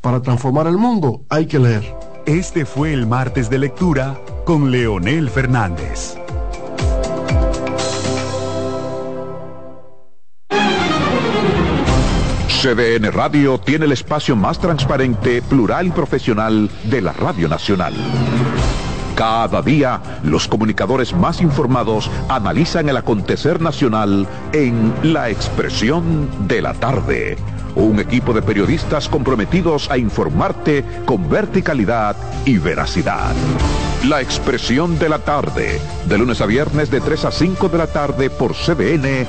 Para transformar el mundo hay que leer. Este fue el martes de lectura con Leonel Fernández. CDN Radio tiene el espacio más transparente, plural y profesional de la Radio Nacional. Cada día, los comunicadores más informados analizan el acontecer nacional en La Expresión de la Tarde un equipo de periodistas comprometidos a informarte con verticalidad y veracidad. La expresión de la tarde, de lunes a viernes de 3 a 5 de la tarde por CBN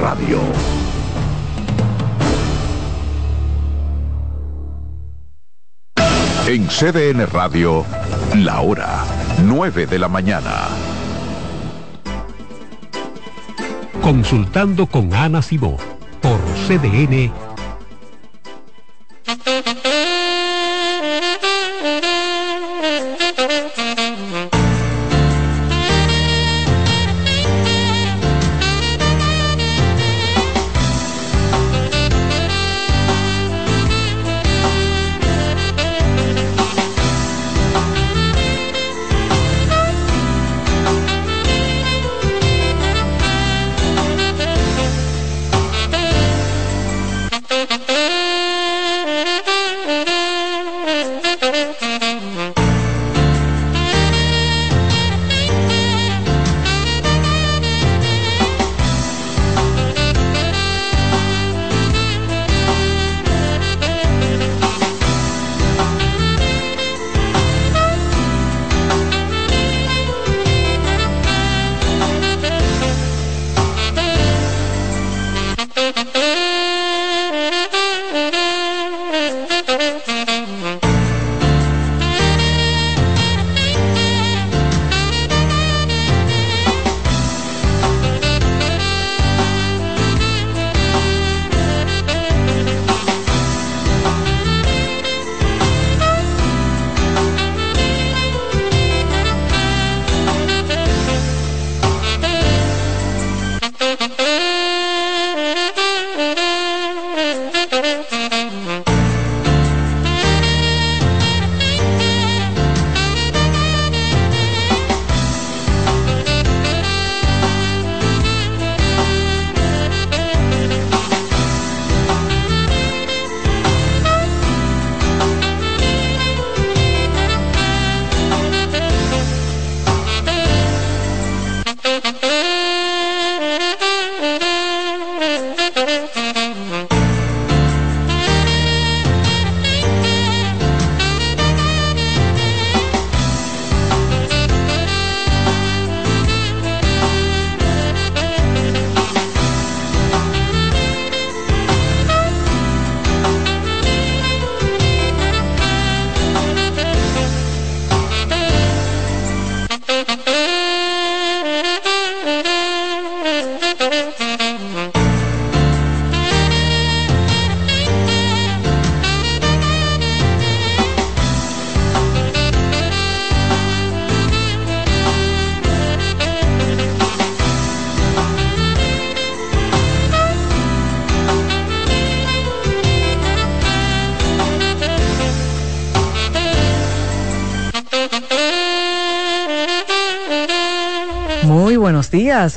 Radio. En CDN Radio, la hora 9 de la mañana. Consultando con Ana Simó por CDN Thank you.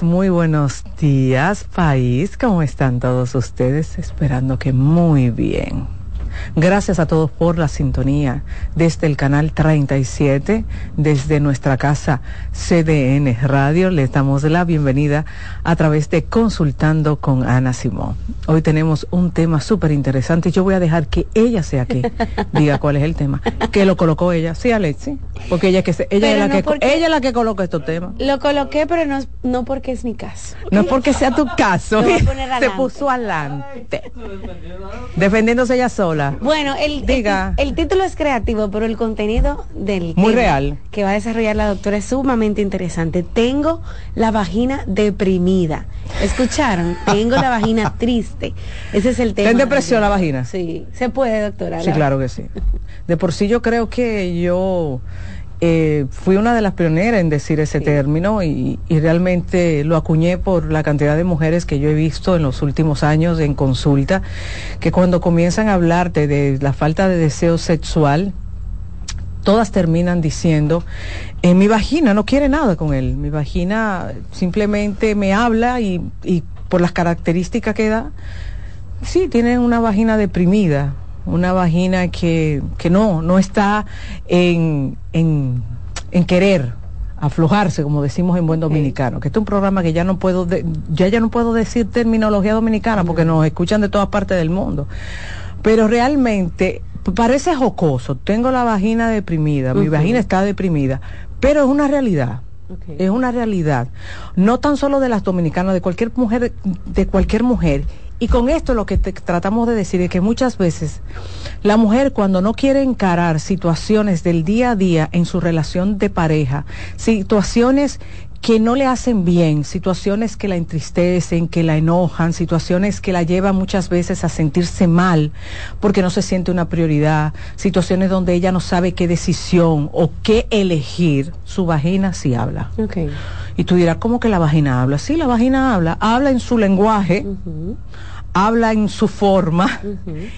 Muy buenos días país, ¿cómo están todos ustedes? Esperando que muy bien. Gracias a todos por la sintonía desde el canal 37, desde nuestra casa CDN Radio. Les damos la bienvenida a través de Consultando con Ana Simón. Hoy tenemos un tema súper interesante. Yo voy a dejar que ella sea que diga cuál es el tema. Que lo colocó ella. Sí, Alexi. Porque ella, que ella, es la que, ella es la que coloca estos temas. Lo coloqué, pero no, no porque es mi caso. No es porque sea tu caso. Se puso adelante. Defendiéndose ella sola. Bueno, el, Diga. El, título es creativo, pero el contenido del Muy real. que va a desarrollar la doctora es sumamente interesante. Tengo la vagina deprimida. ¿Escucharon? Tengo la vagina triste. Ese es el tema. ¿Ten depresión la vagina? Sí. ¿Se puede, doctora? Sí, claro que sí. De por sí yo creo que yo eh, fui una de las pioneras en decir ese término y, realmente lo acuñé por la cantidad de mujeres que yo he visto en los últimos años en consulta, que cuando comienzan a hablarte de la falta de deseo sexual, todas terminan diciendo, eh, mi vagina no quiere nada con él, mi vagina simplemente me habla y, y por las características que da, sí, tiene una vagina deprimida, una vagina que, que no, no está en, en, en querer aflojarse, como decimos en buen dominicano, que este es un programa que ya no puedo, ya ya no puedo decir terminología dominicana porque nos escuchan de todas partes del mundo. Pero realmente parece jocoso, tengo la vagina deprimida, mi vagina está deprimida, pero es una realidad. Es una realidad, no tan solo de las dominicanas, de cualquier mujer, de cualquier mujer y con esto lo que tratamos de decir es que muchas veces la mujer cuando no quiere encarar situaciones del día a día en su relación de pareja, situaciones que no le hacen bien, situaciones que la entristecen, que la enojan, situaciones que la llevan muchas veces a sentirse mal porque no se siente una prioridad, situaciones donde ella no sabe qué decisión o qué elegir, su vagina sí habla. Y tú dirás, ¿cómo que la vagina habla? Sí, la vagina habla, habla en su lenguaje, habla en su forma.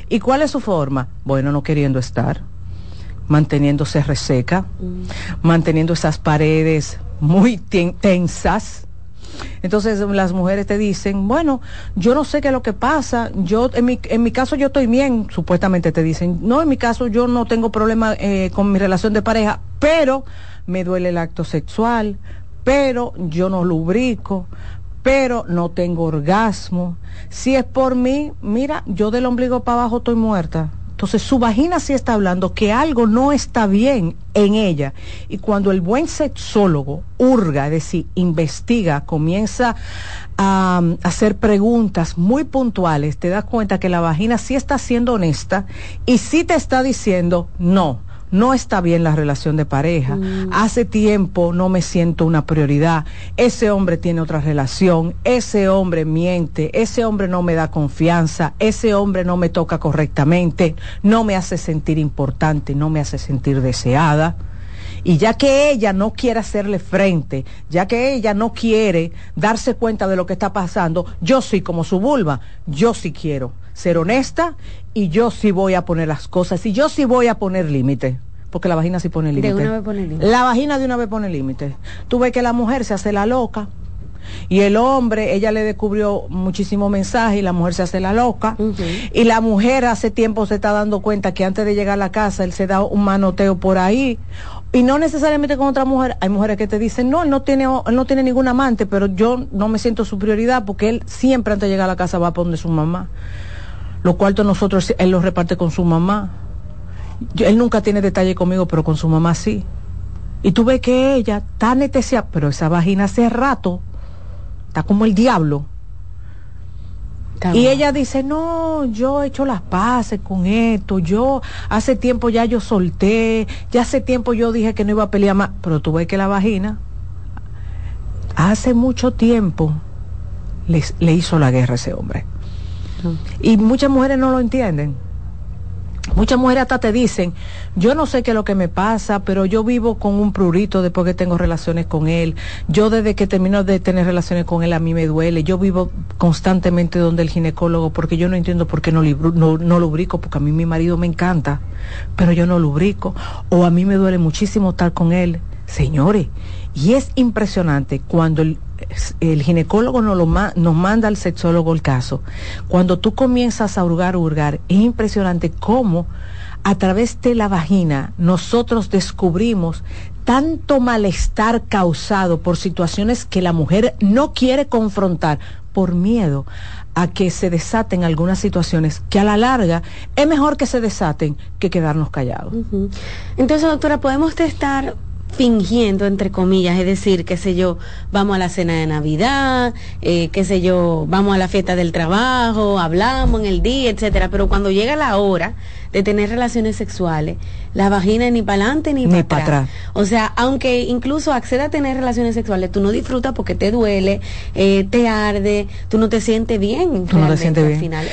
¿Y cuál es su forma? Bueno, no queriendo estar, manteniéndose reseca, manteniendo esas paredes muy tensas. Entonces las mujeres te dicen, bueno, yo no sé qué es lo que pasa, yo en mi, en mi caso yo estoy bien, supuestamente te dicen, no, en mi caso yo no tengo problema eh, con mi relación de pareja, pero me duele el acto sexual, pero yo no lubrico, pero no tengo orgasmo. Si es por mí, mira, yo del ombligo para abajo estoy muerta. Entonces su vagina sí está hablando que algo no está bien en ella. Y cuando el buen sexólogo hurga, es decir, investiga, comienza a, a hacer preguntas muy puntuales, te das cuenta que la vagina sí está siendo honesta y sí te está diciendo, no, no está bien la relación de pareja. Mm. Hace tiempo no me siento una prioridad. Ese hombre tiene otra relación, ese hombre miente, ese hombre no me da confianza, ese hombre no me toca correctamente, no me hace sentir importante, no me hace sentir deseada. Y ya que ella no quiere hacerle frente, ya que ella no quiere darse cuenta de lo que está pasando, yo sí como su vulva, yo sí quiero ser honesta y yo sí voy a poner las cosas y yo sí voy a poner límite. Porque la vagina sí pone límite. La vagina de una vez pone límite. Tú ves que la mujer se hace la loca, y el hombre, ella le descubrió muchísimo mensaje y la mujer se hace la loca. Y la mujer hace tiempo se está dando cuenta que antes de llegar a la casa él se da un manoteo por ahí. Y no necesariamente con otra mujer. Hay mujeres que te dicen, no, él no tiene, no tiene ningún amante, pero yo no me siento su prioridad porque él siempre antes de llegar a la casa va a poner su mamá. Los cuartos nosotros, él los reparte con su mamá. él nunca tiene detalle conmigo, pero con su mamá sí. Y tú ves que ella está anestesiada, pero esa vagina hace rato está como el diablo. Y ella dice, no, yo he hecho las paces con esto, yo hace tiempo ya yo solté, ya hace tiempo yo dije que no iba a pelear más, pero tú ves que la vagina hace mucho tiempo le hizo la guerra a ese hombre. Y muchas mujeres no lo entienden. Muchas mujeres hasta te dicen, yo no sé qué es lo que me pasa, pero yo vivo con un prurito después que tengo relaciones con él. Yo desde que termino de tener relaciones con él a mí me duele. Yo vivo constantemente donde el ginecólogo porque yo no entiendo por qué no, no, no lubrico, porque a mí mi marido me encanta, pero yo no lubrico. O a mí me duele muchísimo estar con él. Señores, y es impresionante cuando el el ginecólogo nos, lo nos manda al sexólogo el caso. Cuando tú comienzas a hurgar, hurgar, es impresionante cómo a través de la vagina nosotros descubrimos tanto malestar causado por situaciones que la mujer no quiere confrontar por miedo a que se desaten algunas situaciones que a la larga es mejor que se desaten que quedarnos callados. Entonces, doctora, podemos testar fingiendo, entre comillas, es decir, qué sé yo, vamos a la cena de Navidad, eh, qué sé yo, vamos a la fiesta del trabajo, hablamos en el día, etcétera, pero cuando llega la hora de tener relaciones sexuales, la vagina ni para adelante ni, para atrás. O sea, aunque incluso acceda a tener relaciones sexuales, tú no disfrutas porque te duele, eh, te arde, tú no te sientes bien. Tú no te sientes bien. Al final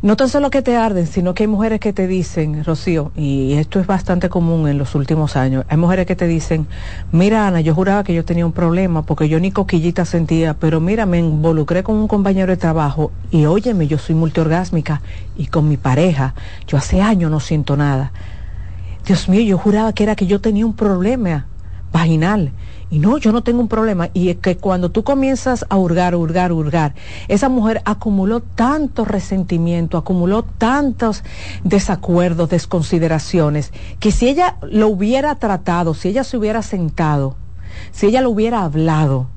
no tan solo que te arden, sino que hay mujeres que te dicen, Rocío, y esto es bastante común en los últimos años, hay mujeres que te dicen, mira Ana, yo juraba que yo tenía un problema porque yo ni coquillita sentía, pero mira, me involucré con un compañero de trabajo y óyeme, yo soy multiorgásmica y con mi pareja, yo hace años no siento nada. Dios mío, yo juraba que era que yo tenía un problema vaginal y no, yo no tengo un problema. Y es que cuando tú comienzas a hurgar, hurgar, hurgar, esa mujer acumuló tanto resentimiento, acumuló tantos desacuerdos, desconsideraciones, que si ella lo hubiera tratado, si ella se hubiera sentado, si ella lo hubiera hablado,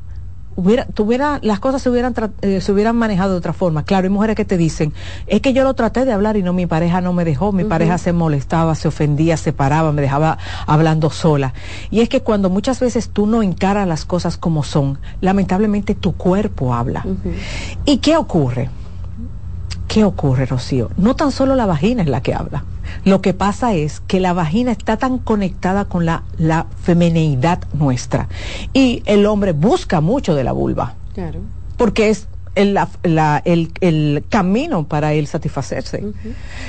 hubiera, tuviera, las cosas se hubieran, eh, se hubieran manejado de otra forma. Claro, hay mujeres que te dicen, es que yo lo traté de hablar y no, mi pareja no me dejó, mi pareja se molestaba, se ofendía, se paraba, me dejaba hablando sola. Y es que cuando muchas veces tú no encaras las cosas como son, lamentablemente tu cuerpo habla. ¿Y qué ocurre? ¿Qué ocurre, Rocío? No tan solo la vagina es la que habla. Lo que pasa es que la vagina está tan conectada con la, la femineidad nuestra. Y el hombre busca mucho de la vulva. Claro. Porque es el, el, camino para él satisfacerse.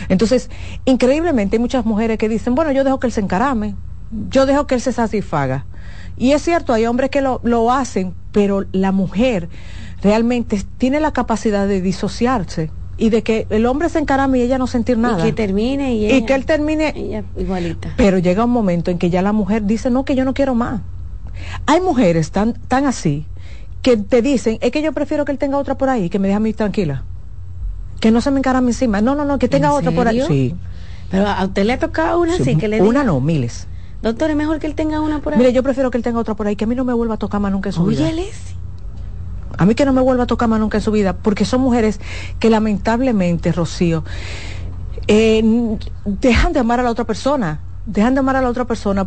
Entonces, increíblemente hay muchas mujeres que dicen, bueno, yo dejo que él se encarame, yo dejo que él se satisfaga. Y es cierto, hay hombres que lo, lo hacen, pero la mujer realmente tiene la capacidad de disociarse y de que el hombre se encarame y ella no sentir nada. Y que termine y, y que él termine igualita. Pero llega un momento en que ya la mujer dice, no, que yo no quiero más. Hay mujeres tan, tan así que te dicen, es que yo prefiero que él tenga otra por ahí, que me deje a mí tranquila. Que no se me encarame encima. No, no, no, que tenga otra por ahí. Sí. Pero a usted le ha tocado una así que le Una no, miles. Doctor, es mejor que él tenga una por ahí. Mire, yo prefiero que él tenga otra por ahí, que a mí no me vuelva a tocar más nunca en su vida. A mí que no me vuelva a tocar más nunca en su vida, porque son mujeres que lamentablemente, Rocío, eh, dejan de amar a la otra persona, dejan de amar a la otra persona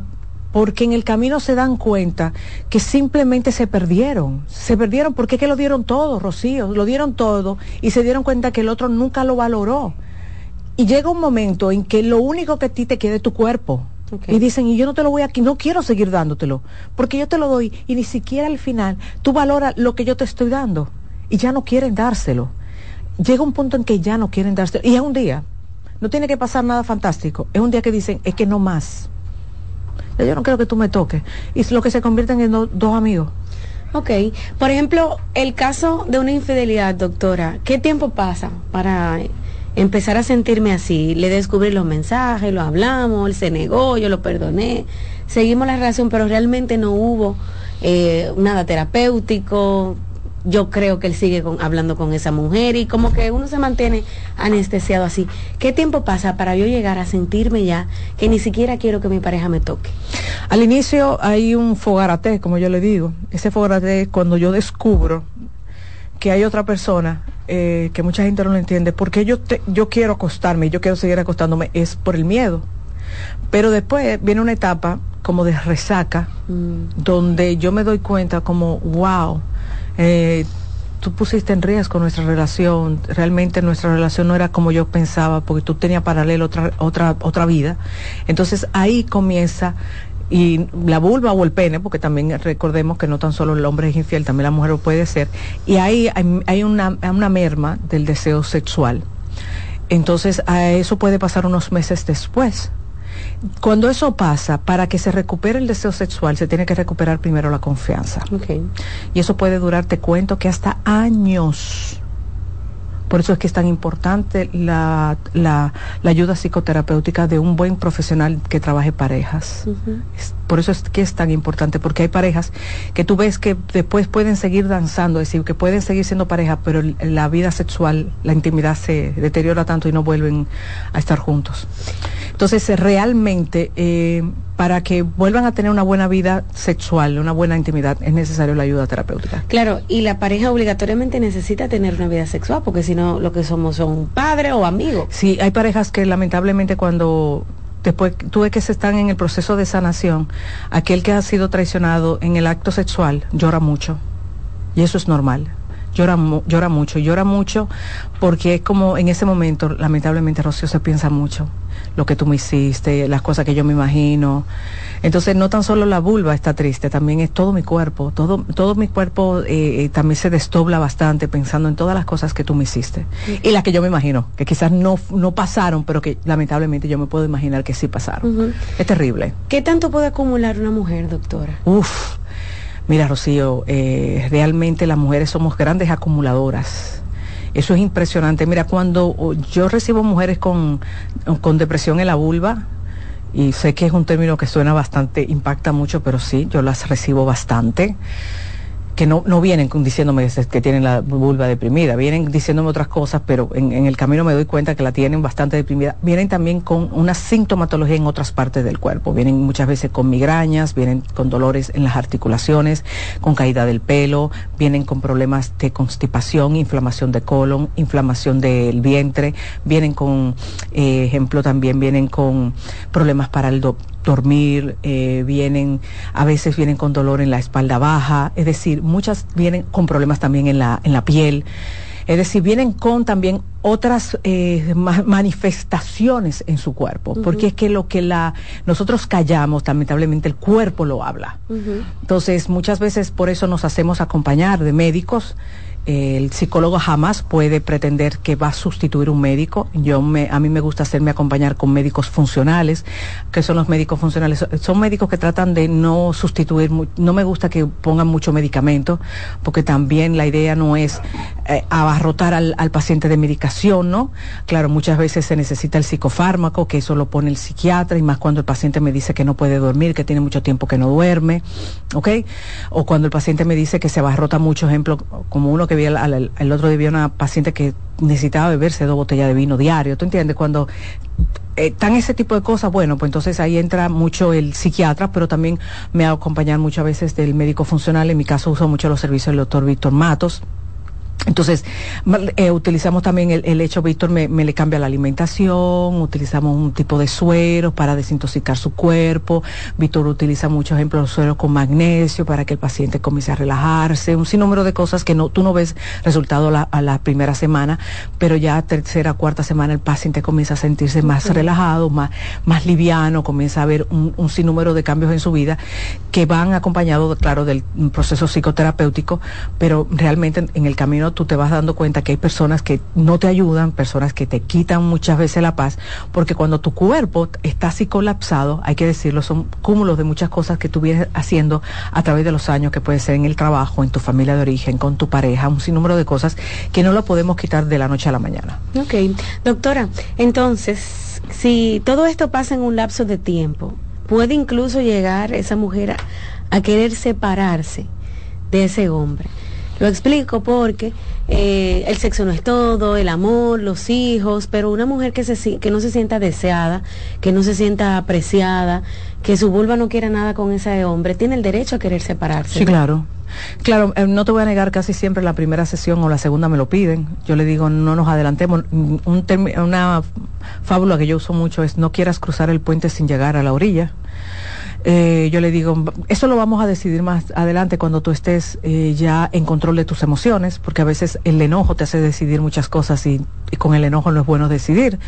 porque en el camino se dan cuenta que simplemente se perdieron, se perdieron porque es que lo dieron todo, Rocío, lo dieron todo y se dieron cuenta que el otro nunca lo valoró. Y llega un momento en que lo único que a ti te queda es tu cuerpo, y dicen, y yo no te lo voy a, no quiero seguir dándotelo, porque yo te lo doy y ni siquiera al final tú valoras lo que yo te estoy dando y ya no quieren dárselo. Llega un punto en que ya no quieren dárselo. Y es un día, no tiene que pasar nada fantástico, es un día que dicen, es que no más. yo no quiero que tú me toques. Y es lo que se convierten en dos amigos. Ok, por ejemplo, el caso de una infidelidad, doctora, ¿qué tiempo pasa para empezar a sentirme así. Le descubrí los mensajes, lo hablamos, él se negó, yo lo perdoné, seguimos la relación, pero realmente no hubo eh, nada terapéutico. Yo creo que él sigue hablando con esa mujer y como que uno se mantiene anestesiado así. ¿Qué tiempo pasa para yo llegar a sentirme ya que ni siquiera quiero que mi pareja me toque? Al inicio hay un fogarate, como yo le digo. Ese fogarate es cuando yo descubro que hay otra persona eh, que mucha gente no lo entiende, porque yo, yo quiero acostarme y yo quiero seguir acostándome, es por el miedo. Pero después viene una etapa como de resaca, mm. donde yo me doy cuenta como, wow, eh, tú pusiste en riesgo nuestra relación, realmente nuestra relación no era como yo pensaba, porque tú tenías paralelo otra, otra, otra vida. Entonces ahí comienza y la vulva o el pene, porque también recordemos que no tan solo el hombre es infiel, también la mujer lo puede ser, y ahí hay, una, una, merma del deseo sexual. Entonces, a eso puede pasar unos meses después. Cuando eso pasa, para que se recupere el deseo sexual, se tiene que recuperar primero la confianza. Y eso puede durar, te cuento, que hasta años Por eso es que es tan importante la, la, ayuda psicoterapéutica de un buen profesional que trabaje parejas. por eso es que es tan importante, porque hay parejas que tú ves que después pueden seguir danzando, es decir, que pueden seguir siendo pareja, pero la vida sexual, la intimidad se deteriora tanto y no vuelven a estar juntos. Entonces, realmente, eh, para que vuelvan a tener una buena vida sexual, una buena intimidad, es necesario la ayuda terapéutica. Claro, y la pareja obligatoriamente necesita tener una vida sexual, porque si no, lo que somos son padres o amigos. Sí, hay parejas que lamentablemente cuando después tú ves que se están en el proceso de sanación, aquel que ha sido traicionado en el acto sexual llora mucho. Y eso es normal llora, llora mucho, llora mucho porque es como en ese momento, lamentablemente, Rocío, se piensa mucho lo que tú me hiciste, las cosas que yo me imagino. Entonces, no tan solo la vulva está triste, también es todo mi cuerpo, todo, todo mi cuerpo eh, eh, también se desdobla bastante pensando en todas las cosas que tú me hiciste y las que yo me imagino, que quizás no, no pasaron, pero que lamentablemente yo me puedo imaginar que sí pasaron. Es terrible. ¿Qué tanto puede acumular una mujer, doctora? Uf Mira, Rocío, eh, realmente las mujeres somos grandes acumuladoras. Eso es impresionante. Mira, cuando yo recibo mujeres con, con depresión en la vulva, y sé que es un término que suena bastante, impacta mucho, pero sí, yo las recibo bastante que no, no vienen diciéndome que tienen la vulva deprimida, vienen diciéndome otras cosas, pero en, el camino me doy cuenta que la tienen bastante deprimida. Vienen también con una sintomatología en otras partes del cuerpo, vienen muchas veces con migrañas, vienen con dolores en las articulaciones, con caída del pelo, vienen con problemas de constipación, inflamación de colon, inflamación del vientre, vienen con, eh, ejemplo, también vienen con problemas para el dormir, eh, vienen, a veces vienen con dolor en la espalda baja, es decir, muchas vienen con problemas también en la, en la piel. Es decir, vienen con también otras eh, manifestaciones en su cuerpo, porque es que lo que la nosotros callamos, lamentablemente el cuerpo lo habla. Entonces, muchas veces por eso nos hacemos acompañar de médicos el psicólogo jamás puede pretender que va a sustituir un médico. Yo me, a mí me gusta hacerme acompañar con médicos funcionales. que son los médicos funcionales? Son médicos que tratan de no sustituir, no me gusta que pongan mucho medicamento, porque también la idea no es eh, abarrotar al, al, paciente de medicación, ¿no? Claro, muchas veces se necesita el psicofármaco, que eso lo pone el psiquiatra, y más cuando el paciente me dice que no puede dormir, que tiene mucho tiempo que no duerme, ¿ok? O cuando el paciente me dice que se abarrota mucho, ejemplo, como uno que el, otro día una paciente que necesitaba beberse dos botellas de vino diario, ¿tú entiendes? Cuando eh, están ese tipo de cosas, bueno, pues entonces ahí entra mucho el psiquiatra, pero también me acompañan muchas veces del médico funcional, en mi caso uso mucho los servicios del doctor Víctor Matos, entonces, eh, utilizamos también el, hecho, Víctor me, le cambia la alimentación, utilizamos un tipo de suero para desintoxicar su cuerpo, Víctor utiliza muchos ejemplos de sueros con magnesio para que el paciente comience a relajarse, un sinnúmero de cosas que no, tú no ves resultado a la primera semana, pero ya tercera, cuarta semana el paciente comienza a sentirse más relajado, más, más liviano, comienza a haber un, un sinnúmero de cambios en su vida que van acompañados, claro, del proceso psicoterapéutico, pero realmente en el camino tú te vas dando cuenta que hay personas que no te ayudan, personas que te quitan muchas veces la paz, porque cuando tu cuerpo está así colapsado, hay que decirlo, son cúmulos de muchas cosas que tú vienes haciendo a través de los años, que puede ser en el trabajo, en tu familia de origen, con tu pareja, un sinnúmero de cosas que no lo podemos quitar de la noche a la mañana. Ok, doctora, entonces, si todo esto pasa en un lapso de tiempo, puede incluso llegar esa mujer a querer separarse de ese hombre. Lo explico porque eh, el sexo no es todo, el amor, los hijos, pero una mujer que, se, que no se sienta deseada, que no se sienta apreciada, que su vulva no quiera nada con ese hombre, tiene el derecho a querer separarse. Sí, claro. Claro, eh, no te voy a negar, casi siempre la primera sesión o la segunda me lo piden. Yo le digo, no nos adelantemos. Un una fábula que yo uso mucho es, no quieras cruzar el puente sin llegar a la orilla. Eh, yo le digo, eso lo vamos a decidir más adelante cuando tú estés eh, ya en control de tus emociones, porque a veces el enojo te hace decidir muchas cosas y, con el enojo no es bueno decidir.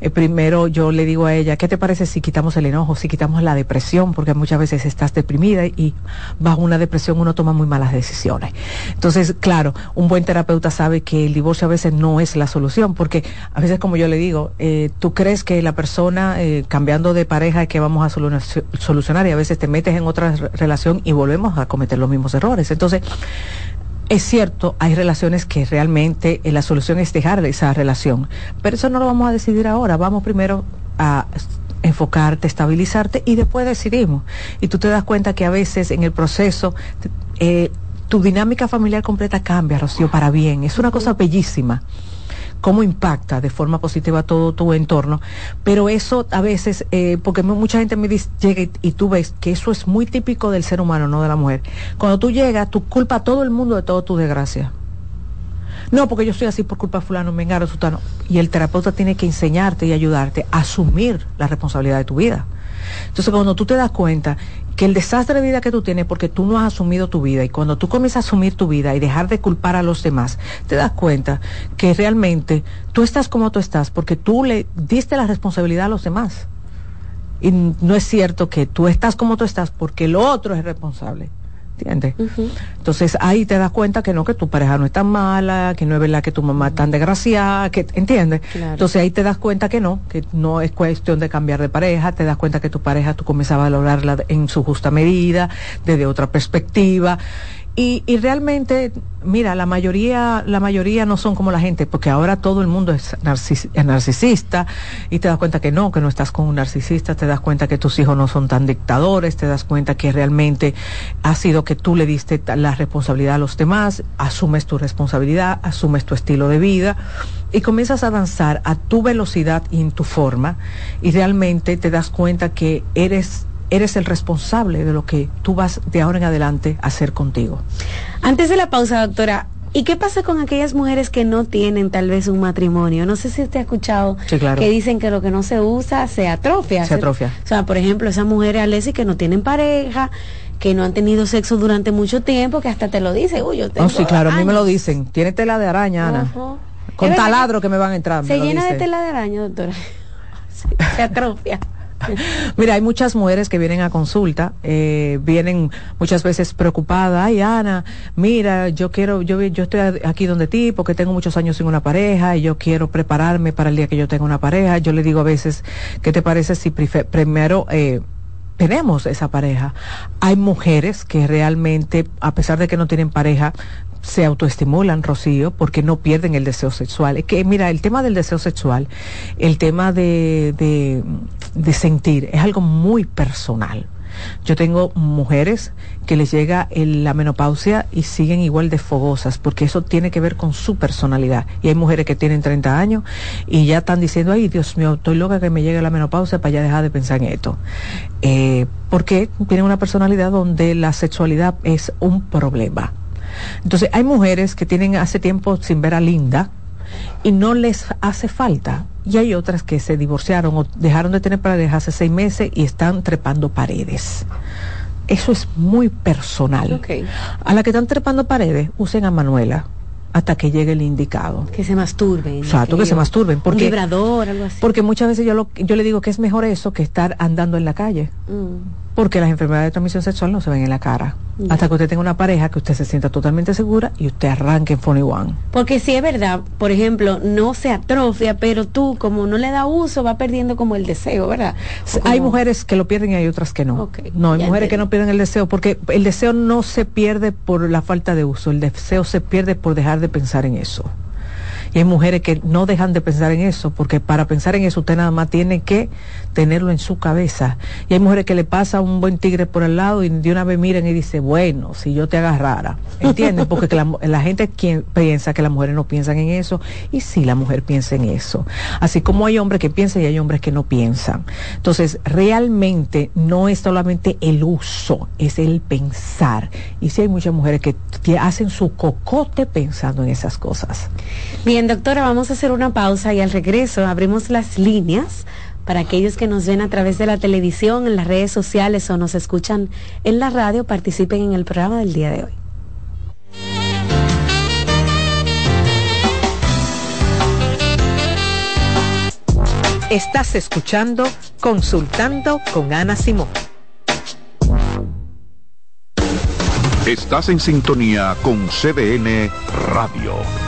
Eh, primero yo le digo a ella, ¿qué te parece si quitamos el enojo, si quitamos la depresión? Porque muchas veces estás deprimida y bajo una depresión uno toma muy malas decisiones. Entonces, claro, un buen terapeuta sabe que el divorcio a veces no es la solución, porque a veces como yo le digo, tú crees que la persona cambiando de pareja es que vamos a solucionar y a veces te metes en otra relación y volvemos a cometer los mismos errores. Entonces, es cierto, hay relaciones que realmente eh, la solución es dejar esa relación, pero eso no lo vamos a decidir ahora, vamos primero a enfocarte, estabilizarte y después decidimos. Y tú te das cuenta que a veces en el proceso eh, tu dinámica familiar completa cambia, Rocío, para bien. Es una cosa bellísima cómo impacta de forma positiva todo tu entorno, pero eso a veces, eh, porque mucha gente me dice, llega y, tú ves que eso es muy típico del ser humano, no de la mujer. Cuando tú llegas, tú culpa a todo el mundo de todo tu desgracia. No, porque yo estoy así por culpa de fulano, mengaro, sutano. Y el terapeuta tiene que enseñarte y ayudarte a asumir la responsabilidad de tu vida. Entonces, cuando tú te das cuenta que el desastre de vida que tú tienes porque tú no has asumido tu vida y cuando tú comienzas a asumir tu vida y dejar de culpar a los demás, te das cuenta que realmente tú estás como tú estás porque tú le diste la responsabilidad a los demás. Y no es cierto que tú estás como tú estás porque el otro es responsable. ¿Entiendes? Entonces ahí te das cuenta que no, que tu pareja no es tan mala, que no es verdad que tu mamá es tan desgraciada, que, ¿entiendes? Entonces ahí te das cuenta que no, que no es cuestión de cambiar de pareja, te das cuenta que tu pareja tú comienzas a valorarla en su justa medida, desde otra perspectiva. Y, y realmente, mira, la mayoría, la mayoría no son como la gente, porque ahora todo el mundo es, narcisista y te das cuenta que no, que no estás con un narcisista, te das cuenta que tus hijos no son tan dictadores, te das cuenta que realmente ha sido que tú le diste la responsabilidad a los demás, asumes tu responsabilidad, asumes tu estilo de vida y comienzas a danzar a tu velocidad y en tu forma y realmente te das cuenta que eres eres el responsable de lo que tú vas de ahora en adelante a hacer contigo. Antes de la pausa, doctora, ¿Y qué pasa con aquellas mujeres que no tienen tal vez un matrimonio? No sé si usted ha escuchado que dicen que lo que no se usa se atrofia. Se atrofia. O sea, por ejemplo, esas mujeres, Alessi, que no tienen pareja, que no han tenido sexo durante mucho tiempo, que hasta te lo dice, uy, yo tengo Oh, sí, claro, a mí me lo dicen. Tiene tela de araña, Ana. Con taladro que me van a entrar. Se llena de tela de araña, doctora. se atrofia. Mira, hay muchas mujeres que vienen a consulta, eh, vienen muchas veces preocupadas, ay Ana, mira, yo quiero, yo, yo estoy aquí donde ti porque tengo muchos años sin una pareja y yo quiero prepararme para el día que yo tenga una pareja. Yo le digo a veces, ¿qué te parece si primero... Eh, tenemos esa pareja. Hay mujeres que realmente, a pesar de que no tienen pareja, se autoestimulan, Rocío, porque no pierden el deseo sexual. Es que, mira, el tema del deseo sexual, el tema de, de, sentir, es algo muy personal. Yo tengo mujeres que les llega la menopausia y siguen igual de fogosas, porque eso tiene que ver con su personalidad. Y hay mujeres que tienen 30 años y ya están diciendo, ay Dios mío, estoy loca que me llegue la menopausia para ya dejar de pensar en esto. Eh, porque tienen una personalidad donde la sexualidad es un problema. Entonces, hay mujeres que tienen hace tiempo sin ver a Linda y no les hace falta. Y hay otras que se divorciaron o dejaron de tener pareja hace seis meses y están trepando paredes. Eso es muy personal. A la que están trepando paredes, usen a Manuela hasta que llegue el indicado. Que se masturben. Exacto, que, se masturben. Porque, un vibrador, algo así. Porque muchas veces yo, lo, yo le digo que es mejor eso que estar andando en la calle. Mm porque las enfermedades de transmisión sexual no se ven en la cara. Hasta que usted tenga una pareja que usted se sienta totalmente segura y usted arranque en Funny One. Porque si es verdad, por ejemplo, no se atrofia, pero tú como no le da uso, va perdiendo como el deseo, ¿verdad? Hay mujeres que lo pierden y hay otras que no. no, hay mujeres que no pierden el deseo porque el deseo no se pierde por la falta de uso, el deseo se pierde por dejar de pensar en eso. Y hay mujeres que no dejan de pensar en eso, porque para pensar en eso usted nada más tiene que tenerlo en su cabeza. Y hay mujeres que le pasa un buen tigre por el lado y de una vez miren y dice, bueno, si yo te agarrara. ¿Entienden? Porque la, gente quien piensa que las mujeres no piensan en eso, y sí la mujer piensa en eso. Así como hay hombres que piensan y hay hombres que no piensan. Entonces, realmente no es solamente el uso, es el pensar. Y sí hay muchas mujeres que hacen su cocote pensando en esas cosas. Bien, doctora, vamos a hacer una pausa y al regreso abrimos las líneas para aquellos que nos ven a través de la televisión, en las redes sociales o nos escuchan en la radio, participen en el programa del día de hoy. Estás escuchando Consultando con Ana Simón. Estás en sintonía con CDN Radio.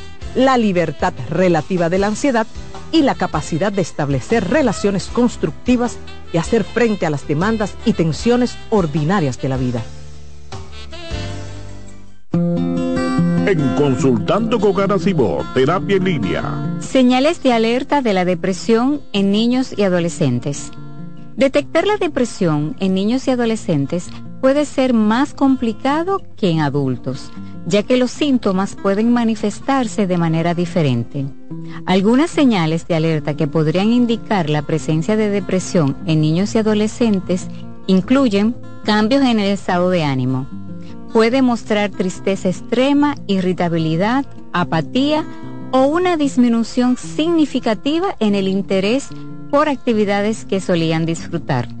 la libertad relativa de la ansiedad y la capacidad de establecer relaciones constructivas y hacer frente a las demandas y tensiones ordinarias de la vida. En Consultando con Garacimo, Terapia en Línea. Señales de alerta de la depresión en niños y adolescentes. Detectar la depresión en niños y adolescentes puede ser más complicado que en adultos, ya que los síntomas pueden manifestarse de manera diferente. Algunas señales de alerta que podrían indicar la presencia de depresión en niños y adolescentes incluyen cambios en el estado de ánimo. Puede mostrar tristeza extrema, irritabilidad, apatía o una disminución significativa en el interés por actividades que solían disfrutar.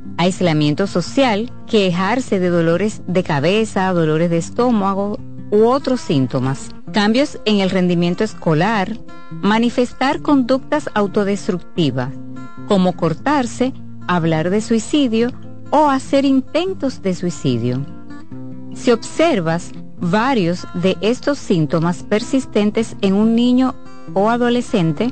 Aislamiento social, quejarse de dolores de cabeza, dolores de estómago u otros síntomas. Cambios en el rendimiento escolar, manifestar conductas autodestructivas, como cortarse, hablar de suicidio o hacer intentos de suicidio. Si observas varios de estos síntomas persistentes en un niño o adolescente,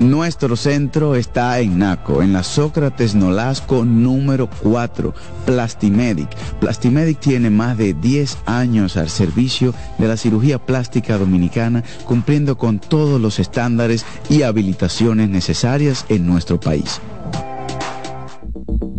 Nuestro centro está en Naco, en la Sócrates Nolasco número 4, Plastimedic. Plastimedic tiene más de 10 años al servicio de la cirugía plástica dominicana, cumpliendo con todos los estándares y habilitaciones necesarias en nuestro país.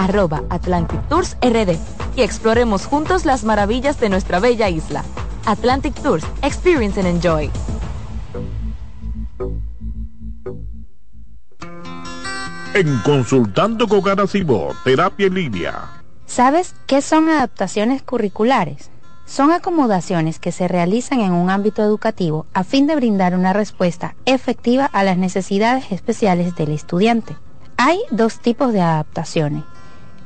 arroba Atlantic Tours RD y exploremos juntos las maravillas de nuestra bella isla. Atlantic Tours, Experience and Enjoy. En Consultando con Garacimo, Terapia en Línea. ¿Sabes qué son adaptaciones curriculares? Son acomodaciones que se realizan en un ámbito educativo a fin de brindar una respuesta efectiva a las necesidades especiales del estudiante. Hay dos tipos de adaptaciones.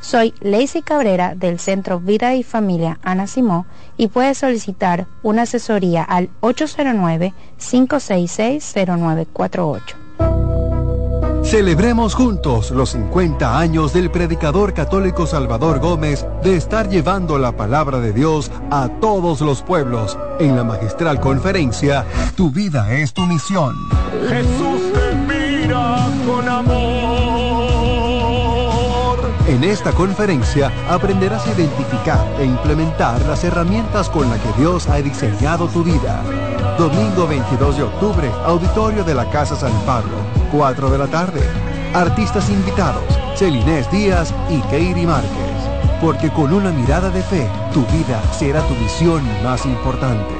Soy Lacey Cabrera del Centro Vida y Familia Ana Simó y puedes solicitar una asesoría al 809-566-0948. Celebremos juntos los 50 años del predicador católico Salvador Gómez de estar llevando la palabra de Dios a todos los pueblos en la magistral conferencia Tu vida es tu misión. Jesús te mira con amor. En esta conferencia aprenderás a identificar e implementar las herramientas con las que Dios ha diseñado tu vida. Domingo 22 de octubre, auditorio de la Casa San Pablo, 4 de la tarde. Artistas invitados, Celinés Díaz y Keiri Márquez. Porque con una mirada de fe, tu vida será tu misión más importante.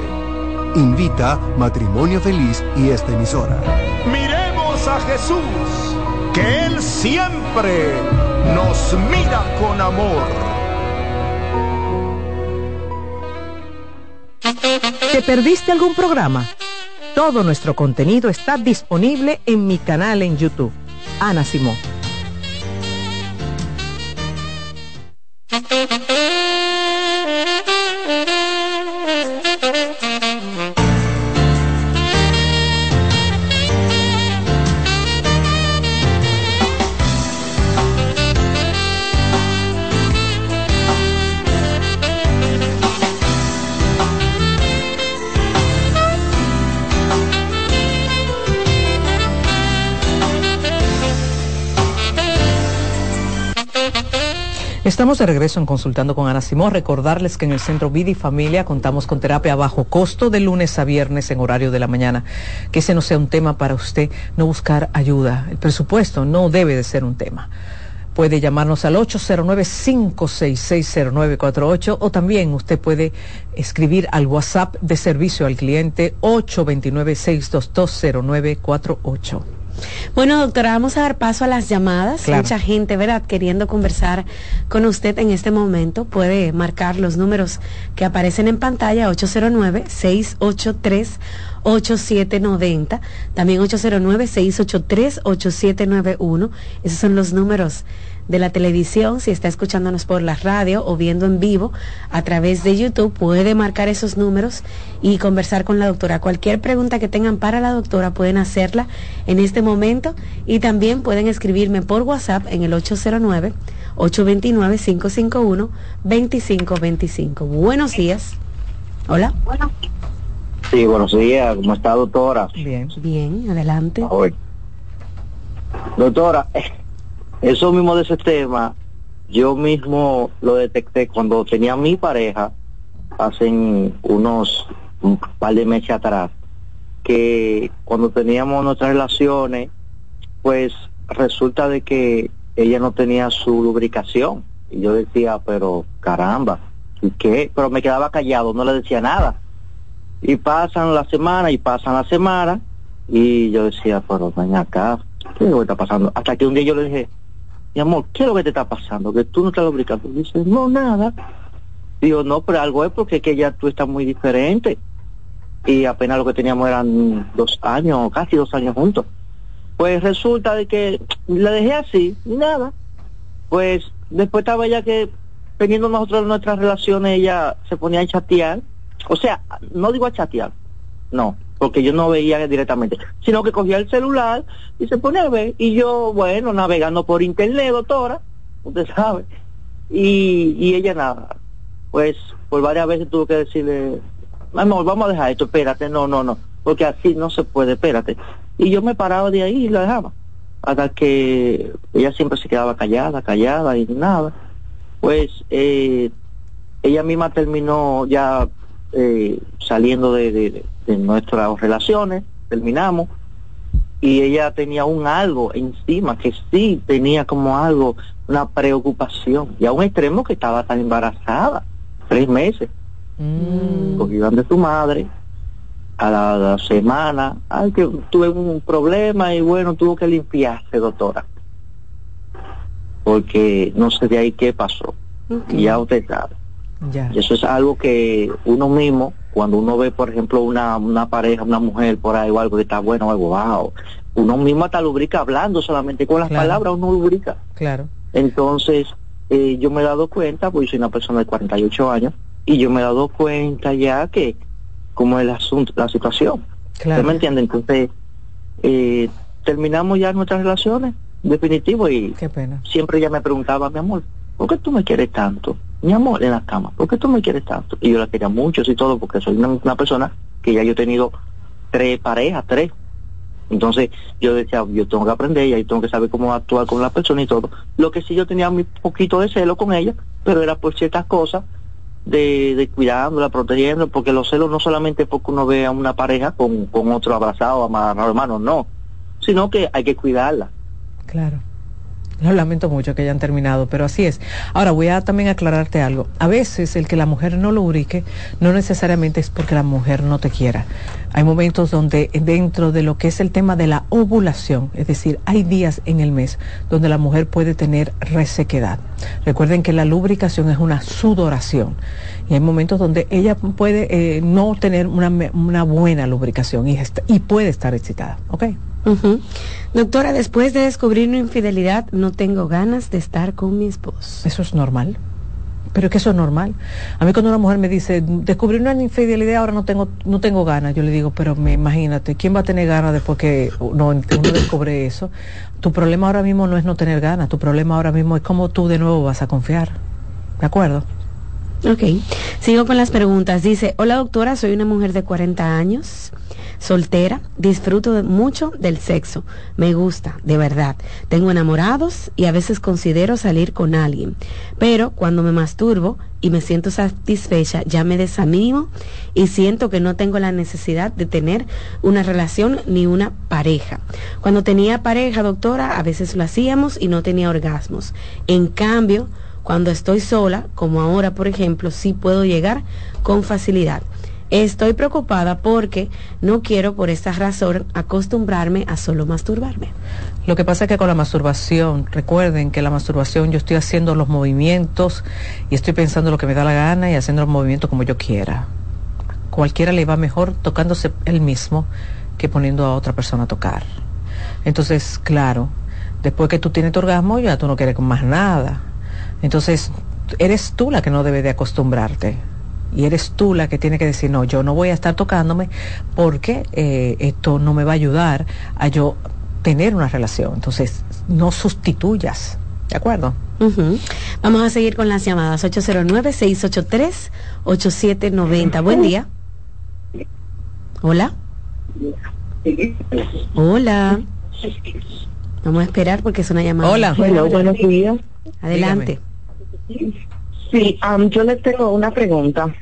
Invita Matrimonio Feliz y esta emisora. Miremos a Jesús, Él siempre nos mira con amor. ¿Te perdiste algún programa? Todo nuestro contenido está disponible en mi canal en YouTube. Ana Simón. Estamos de regreso en Consultando con Ana Simón. Recordarles que en el Centro Vida y Familia contamos con terapia a bajo costo de lunes a viernes en horario de la mañana. Que ese no sea un tema para usted no buscar ayuda. El presupuesto no debe de ser un tema. Puede llamarnos al 809-5660948 o también usted puede escribir al WhatsApp de servicio al cliente 829-6220948. Bueno, doctora, vamos a dar paso a las llamadas. Mucha gente, ¿verdad?, queriendo conversar con usted en este momento. Puede marcar los números que aparecen en pantalla, 809-683-8790, también 809-683-8791. Esos son los números de la televisión, si está escuchándonos por la radio o viendo en vivo a través de YouTube, puede marcar esos números y conversar con la doctora. Cualquier pregunta que tengan para la doctora pueden hacerla en este momento y también pueden escribirme por WhatsApp en el 809 829 551 2525. Buenos días. Hola. Sí, buenos días. ¿Cómo está, doctora? Bien. Bien, adelante. Doctora, eso mismo de ese tema, yo mismo lo detecté cuando tenía mi pareja, hace unos un par de meses atrás, que cuando teníamos nuestras relaciones, pues resulta de que ella no tenía su lubricación. Y yo decía, pero caramba, ¿y qué? Pero me quedaba callado, no le decía nada. Y pasan la semana y pasan la semana, y yo decía, pero ven acá, ¿qué está pasando? Hasta que un día yo le dije, mi amor, ¿qué es lo que te está pasando? Que tú no estás lubricando. Dice, no, nada. Digo, no, pero algo es porque que ya tú estás muy diferente. Y apenas lo que teníamos eran dos años, casi dos años juntos. Pues resulta de que la dejé así, nada. Pues después estaba ya que teniendo nosotros nuestras relaciones, ella se ponía a chatear. O sea, no digo a chatear, no, porque yo no veía directamente, sino que cogía el celular y se ponía a ver, y yo, bueno, navegando por internet, doctora, usted sabe, y, y ella nada, pues por varias veces tuve que decirle, amor, vamos a dejar esto, espérate, no, no, no, porque así no se puede, espérate. Y yo me paraba de ahí y la dejaba, hasta que ella siempre se quedaba callada, callada y nada. Pues eh, ella misma terminó ya eh, saliendo de, nuestras relaciones, terminamos, y ella tenía un algo encima, que sí tenía como algo, una preocupación, y a un extremo que estaba tan embarazada, tres meses, mm. cogían de su madre, a la, semana, ay, que tuve un problema y bueno, tuvo que limpiarse, doctora, porque no sé de ahí qué pasó, y ya usted sabe. Y eso es algo que uno mismo, cuando uno ve, por ejemplo, una, una pareja, una mujer por ahí o algo que está bueno, algo wow, uno mismo hasta lubrica hablando solamente con las palabras, uno lubrica. Claro. Entonces, eh, yo me he dado cuenta, pues soy una persona de 48 años, y yo me he dado cuenta ya que, como el asunto, la situación. Claro. ¿Usted me entiende? Entonces, eh, terminamos ya nuestras relaciones definitivo y Qué pena. siempre ella me preguntaba, mi amor, ¿por qué tú me quieres tanto? Mi amor, en la cama, ¿por qué tú me quieres tanto? Y yo la quería mucho, y todo, porque soy una, persona que ya yo he tenido tres parejas, tres. Entonces yo decía, yo tengo que aprender y ahí tengo que saber cómo actuar con la persona y todo. Lo que sí yo tenía un poquito de celo con ella, pero era por ciertas cosas de, de cuidándola, protegiendo, porque los celos no solamente es porque uno ve a una pareja con, con otro abrazado, amarrado, hermano, no, sino que hay que cuidarla. Claro. Lo lamento mucho que hayan terminado, pero así es. Ahora voy a también aclararte algo. A veces el que la mujer no lubrique no necesariamente es porque la mujer no te quiera. Hay momentos donde dentro de lo que es el tema de la ovulación, es decir, hay días en el mes donde la mujer puede tener resequedad. Recuerden que la lubricación es una sudoración y hay momentos donde ella puede eh, no tener una, una buena lubricación y, puede estar excitada. ¿Ok? Doctora, después de descubrir una infidelidad, no tengo ganas de estar con mi esposo. Eso es normal. Pero es que eso es normal. A mí cuando una mujer me dice, descubrí una infidelidad, ahora no tengo, no tengo ganas, yo le digo, pero me, imagínate, ¿quién va a tener ganas después que uno, uno descubre eso? Tu problema ahora mismo no es no tener ganas, tu problema ahora mismo es cómo tú de nuevo vas a confiar. ¿De acuerdo? Ok, sigo con las preguntas. Dice, hola doctora, soy una mujer de 40 años, soltera, disfruto mucho del sexo, me gusta, de verdad. Tengo enamorados y a veces considero salir con alguien, pero cuando me masturbo y me siento satisfecha, ya me desanimo y siento que no tengo la necesidad de tener una relación ni una pareja. Cuando tenía pareja, doctora, a veces lo hacíamos y no tenía orgasmos. En cambio, cuando estoy sola, como ahora por ejemplo, sí puedo llegar con facilidad. Estoy preocupada porque no quiero por esta razón acostumbrarme a solo masturbarme. Lo que pasa es que con la masturbación, recuerden que la masturbación yo estoy haciendo los movimientos y estoy pensando lo que me da la gana y haciendo los movimientos como yo quiera. Cualquiera le va mejor tocándose él mismo que poniendo a otra persona a tocar. Entonces, claro, después que tú tienes tu orgasmo ya tú no quieres más nada. Entonces, eres tú la que no debe de acostumbrarte. Y eres tú la que tiene que decir, no, yo no voy a estar tocándome porque eh, esto no me va a ayudar a yo tener una relación. Entonces, no sustituyas. ¿De acuerdo? Vamos a seguir con las llamadas 809-683-8790. Buen día. Hola. Hola. Vamos a esperar porque es una llamada. Hola. Bueno, buenos días. Adelante. Sí, am, yo le tengo una pregunta.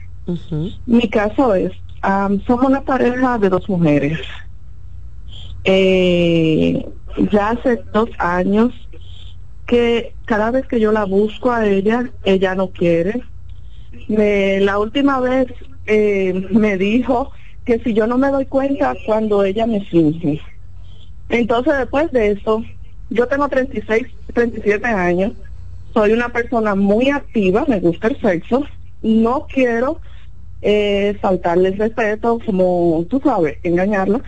Mi caso es, am, somos una pareja de dos mujeres. Eh, ya hace dos años que cada vez que yo la busco a ella, ella no quiere. Me, la última vez eh, me dijo que si yo no me doy cuenta cuando ella me finge. Entonces después de eso, yo tengo 36, 37 años, soy una persona muy activa, me gusta el sexo, no quiero eh, faltarle el respeto, como tú sabes, engañarla,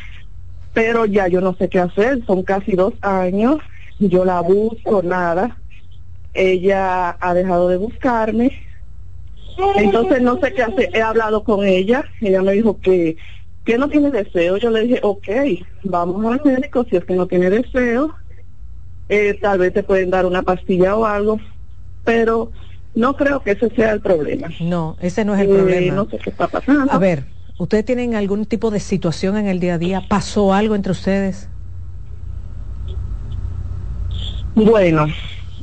pero ya yo no sé qué hacer, son casi dos años, yo la busco, nada, ella ha dejado de buscarme, entonces no sé qué hacer, he hablado con ella, ella me dijo que, que no tiene deseo, yo le dije, ok, vamos al médico, si es que no tiene deseo, eh, tal vez te pueden dar una pastilla o algo, pero no creo que ese sea el problema. No, ese no es el Eh, problema. No sé qué está pasando. A ver, ¿ustedes tienen algún tipo de situación en el día a día? ¿Pasó algo entre ustedes? Bueno,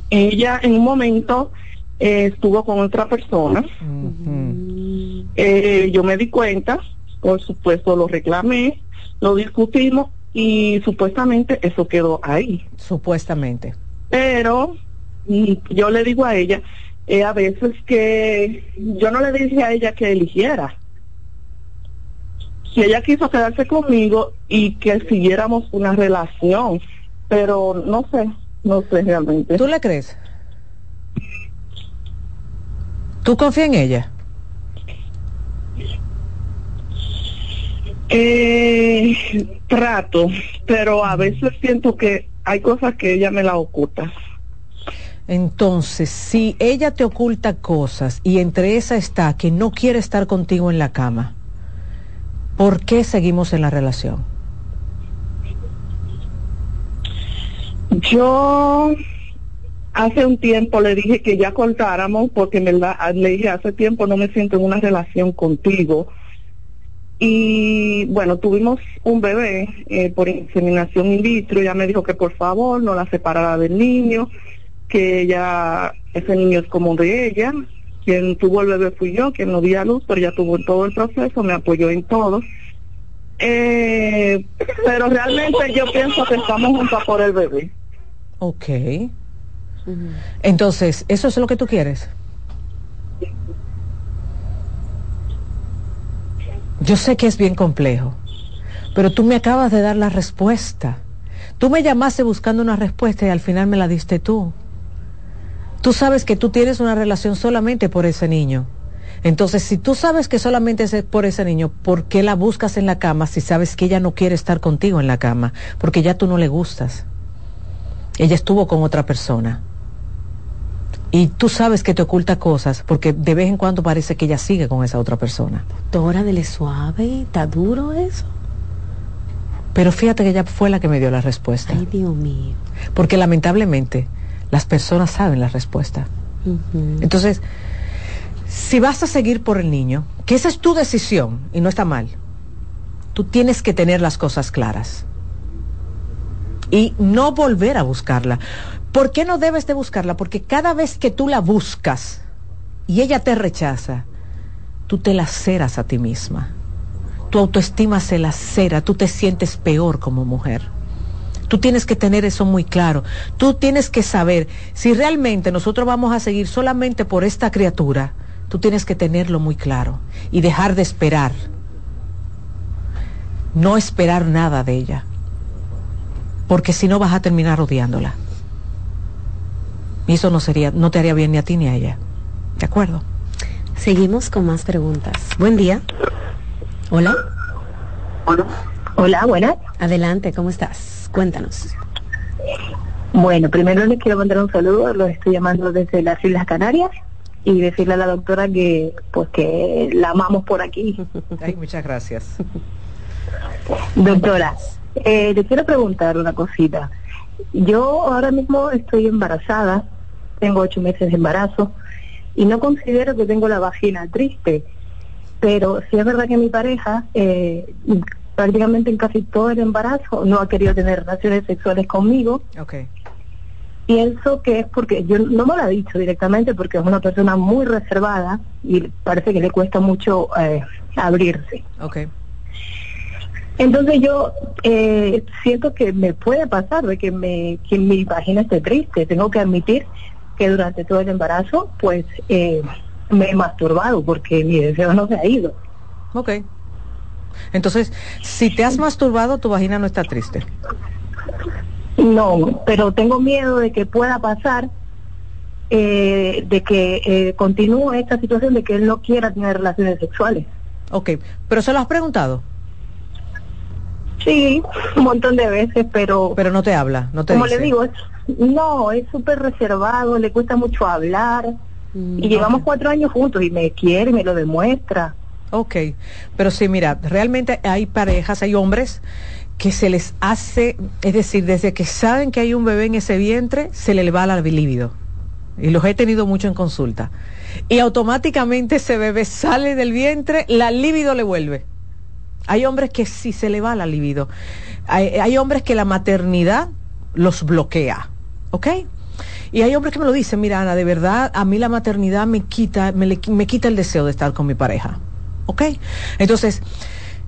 ella en un momento eh, estuvo con otra persona. Eh, yo me di cuenta, por supuesto lo reclamé, lo discutimos y supuestamente eso quedó ahí. Supuestamente. Pero mm, yo le digo a ella, eh, a veces que yo no le dije a ella que eligiera. Si ella quiso quedarse conmigo y que siguiéramos una relación, pero no sé, no sé realmente. ¿Tú le crees? ¿Tú confías en ella? Eh, trato, pero a veces siento que hay cosas que ella me la oculta. Entonces, si ella te oculta cosas y entre esas está que no quiere estar contigo en la cama, ¿por qué seguimos en la relación? Yo hace un tiempo le dije que ya cortáramos porque me la, le dije hace tiempo no me siento en una relación contigo. Y bueno, tuvimos un bebé eh, por inseminación in vitro. Ella me dijo que por favor no la separara del niño, que ella, ese niño es como de ella. Quien tuvo el bebé fui yo, quien no di a luz, pero ella tuvo todo el proceso, me apoyó en todo. Eh, pero realmente yo pienso que estamos juntos por el bebé. Ok. Entonces, ¿eso es lo que tú quieres? Yo sé que es bien complejo, pero tú me acabas de dar la respuesta. Tú me llamaste buscando una respuesta y al final me la diste tú. Tú sabes que tú tienes una relación solamente por ese niño. Entonces, si tú sabes que solamente es por ese niño, ¿por qué la buscas en la cama si sabes que ella no quiere estar contigo en la cama? Porque ya tú no le gustas. Ella estuvo con otra persona. Y tú sabes que te oculta cosas porque de vez en cuando parece que ella sigue con esa otra persona. Doctora, dele suave, está duro eso. Pero fíjate que ella fue la que me dio la respuesta. Ay, Dios mío. Porque lamentablemente las personas saben la respuesta. Entonces, si vas a seguir por el niño, que esa es tu decisión y no está mal, tú tienes que tener las cosas claras. Y no volver a buscarla. ¿Por qué no debes de buscarla? Porque cada vez que tú la buscas y ella te rechaza, tú te laceras a ti misma. Tu autoestima se lacera, tú te sientes peor como mujer. Tú tienes que tener eso muy claro. Tú tienes que saber si realmente nosotros vamos a seguir solamente por esta criatura. Tú tienes que tenerlo muy claro y dejar de esperar. No esperar nada de ella. Porque si no vas a terminar odiándola. Y eso no sería, no te haría bien ni a ti ni a ella. ¿De acuerdo? Seguimos con más preguntas. Buen día. Hola. Hola, buenas. Adelante, ¿cómo estás? Cuéntanos. Bueno, primero les quiero mandar un saludo, los estoy llamando desde las Islas Canarias y decirle a la doctora que pues que la amamos por aquí. Ay, muchas gracias. Doctora, eh, le quiero preguntar una cosita. Yo ahora mismo estoy embarazada, tengo ocho meses de embarazo y no considero que tengo la vagina triste, pero sí es verdad que mi pareja eh, prácticamente en casi todo el embarazo no ha querido tener relaciones sexuales conmigo. Ok. Pienso que es porque, yo no me lo ha dicho directamente porque es una persona muy reservada y parece que le cuesta mucho eh, abrirse. Ok. Entonces yo eh, siento que me puede pasar de que, me, que mi vagina esté triste. Tengo que admitir que durante todo el embarazo pues eh, me he masturbado porque mi deseo no se ha ido. Ok. Entonces, si te has masturbado, tu vagina no está triste. No, pero tengo miedo de que pueda pasar, eh, de que eh, continúe esta situación de que él no quiera tener relaciones sexuales. Ok, pero se lo has preguntado. Sí, un montón de veces, pero... Pero no te habla, no te Como dice. le digo, es, no, es súper reservado, le cuesta mucho hablar. Mm, y llevamos cuatro años juntos y me quiere, me lo demuestra. Ok, pero sí, mira, realmente hay parejas, hay hombres que se les hace, es decir, desde que saben que hay un bebé en ese vientre, se le va la libido. Y los he tenido mucho en consulta. Y automáticamente ese bebé sale del vientre, la libido le vuelve. Hay hombres que sí se le va la libido. Hay, hombres que la maternidad los bloquea. ¿Ok? Y hay hombres que me lo dicen, mira Ana, de verdad, a mí la maternidad me quita, me, me quita el deseo de estar con mi pareja. ¿Ok? Entonces,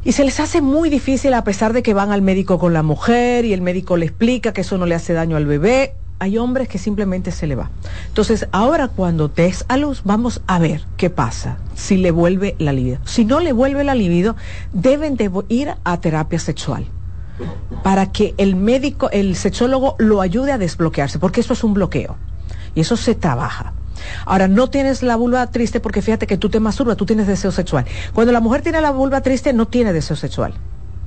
y se les hace muy difícil a pesar de que van al médico con la mujer y el médico le explica que eso no le hace daño al bebé. Hay hombres que simplemente se le va. Entonces, ahora cuando des a luz, vamos a ver qué pasa, si le vuelve la libido. Si no le vuelve la libido, deben de ir a terapia sexual para que el médico, el sexólogo lo ayude a desbloquearse, porque eso es un bloqueo y eso se trabaja. Ahora, no tienes la vulva triste porque fíjate que tú te masturbas, tú tienes deseo sexual. Cuando la mujer tiene la vulva triste, no tiene deseo sexual.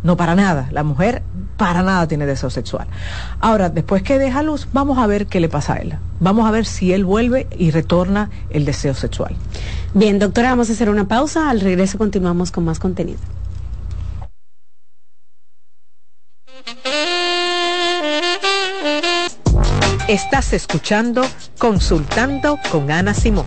No, para nada. La mujer para nada tiene deseo sexual. Ahora, después que deja luz, vamos a ver qué le pasa a él. Vamos a ver si él vuelve y retorna el deseo sexual. Bien, doctora, vamos a hacer una pausa. Al regreso continuamos con más contenido. Estás escuchando Consultando con Ana Simón.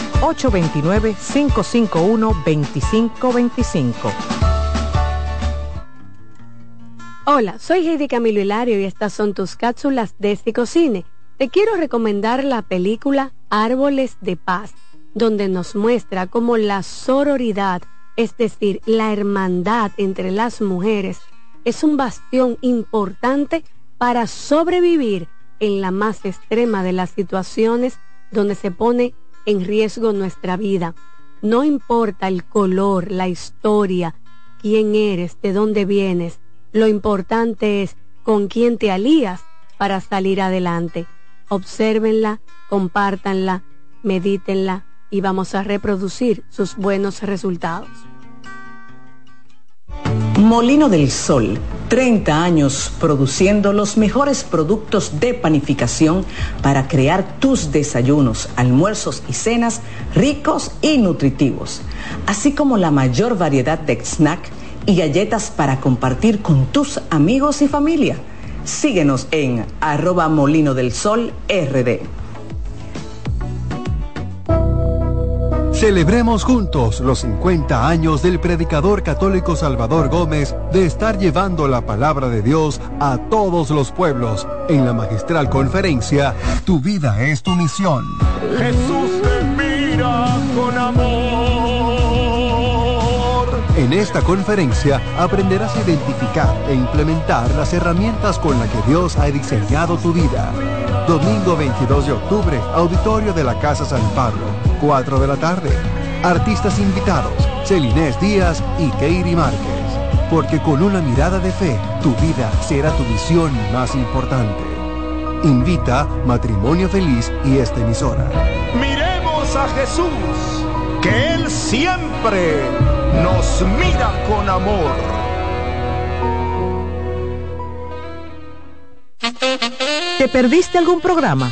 829-551-2525. Hola, soy Heidi Camilo Hilario y estas son tus cápsulas de Cine. Te quiero recomendar la película Árboles de Paz, donde nos muestra cómo la sororidad, es decir, la hermandad entre las mujeres, es un bastión importante para sobrevivir en la más extrema de las situaciones donde se pone en riesgo nuestra vida. No importa el color, la historia, quién eres, de dónde vienes, lo importante es con quién te alías para salir adelante. Obsérvenla, compártanla, medítenla y vamos a reproducir sus buenos resultados. Molino del Sol, 30 años produciendo los mejores productos de panificación para crear tus desayunos, almuerzos y cenas ricos y nutritivos, así como la mayor variedad de snack y galletas para compartir con tus amigos y familia. Síguenos en arroba molino del sol rd. Celebremos juntos los 50 años del predicador católico Salvador Gómez de estar llevando la palabra de Dios a todos los pueblos en la magistral conferencia Tu vida es tu misión. Jesús te mira con amor. En esta conferencia aprenderás a identificar e implementar las herramientas con las que Dios ha diseñado tu vida. Domingo 22 de octubre, auditorio de la Casa San Pablo, 4 de la tarde. Artistas invitados, Celinés Díaz y Keiri Márquez. Porque con una mirada de fe, tu vida será tu misión más importante. Invita Matrimonio Feliz y esta emisora. Miremos a Jesús, que Él siempre nos mira con amor. ¿Te perdiste algún programa?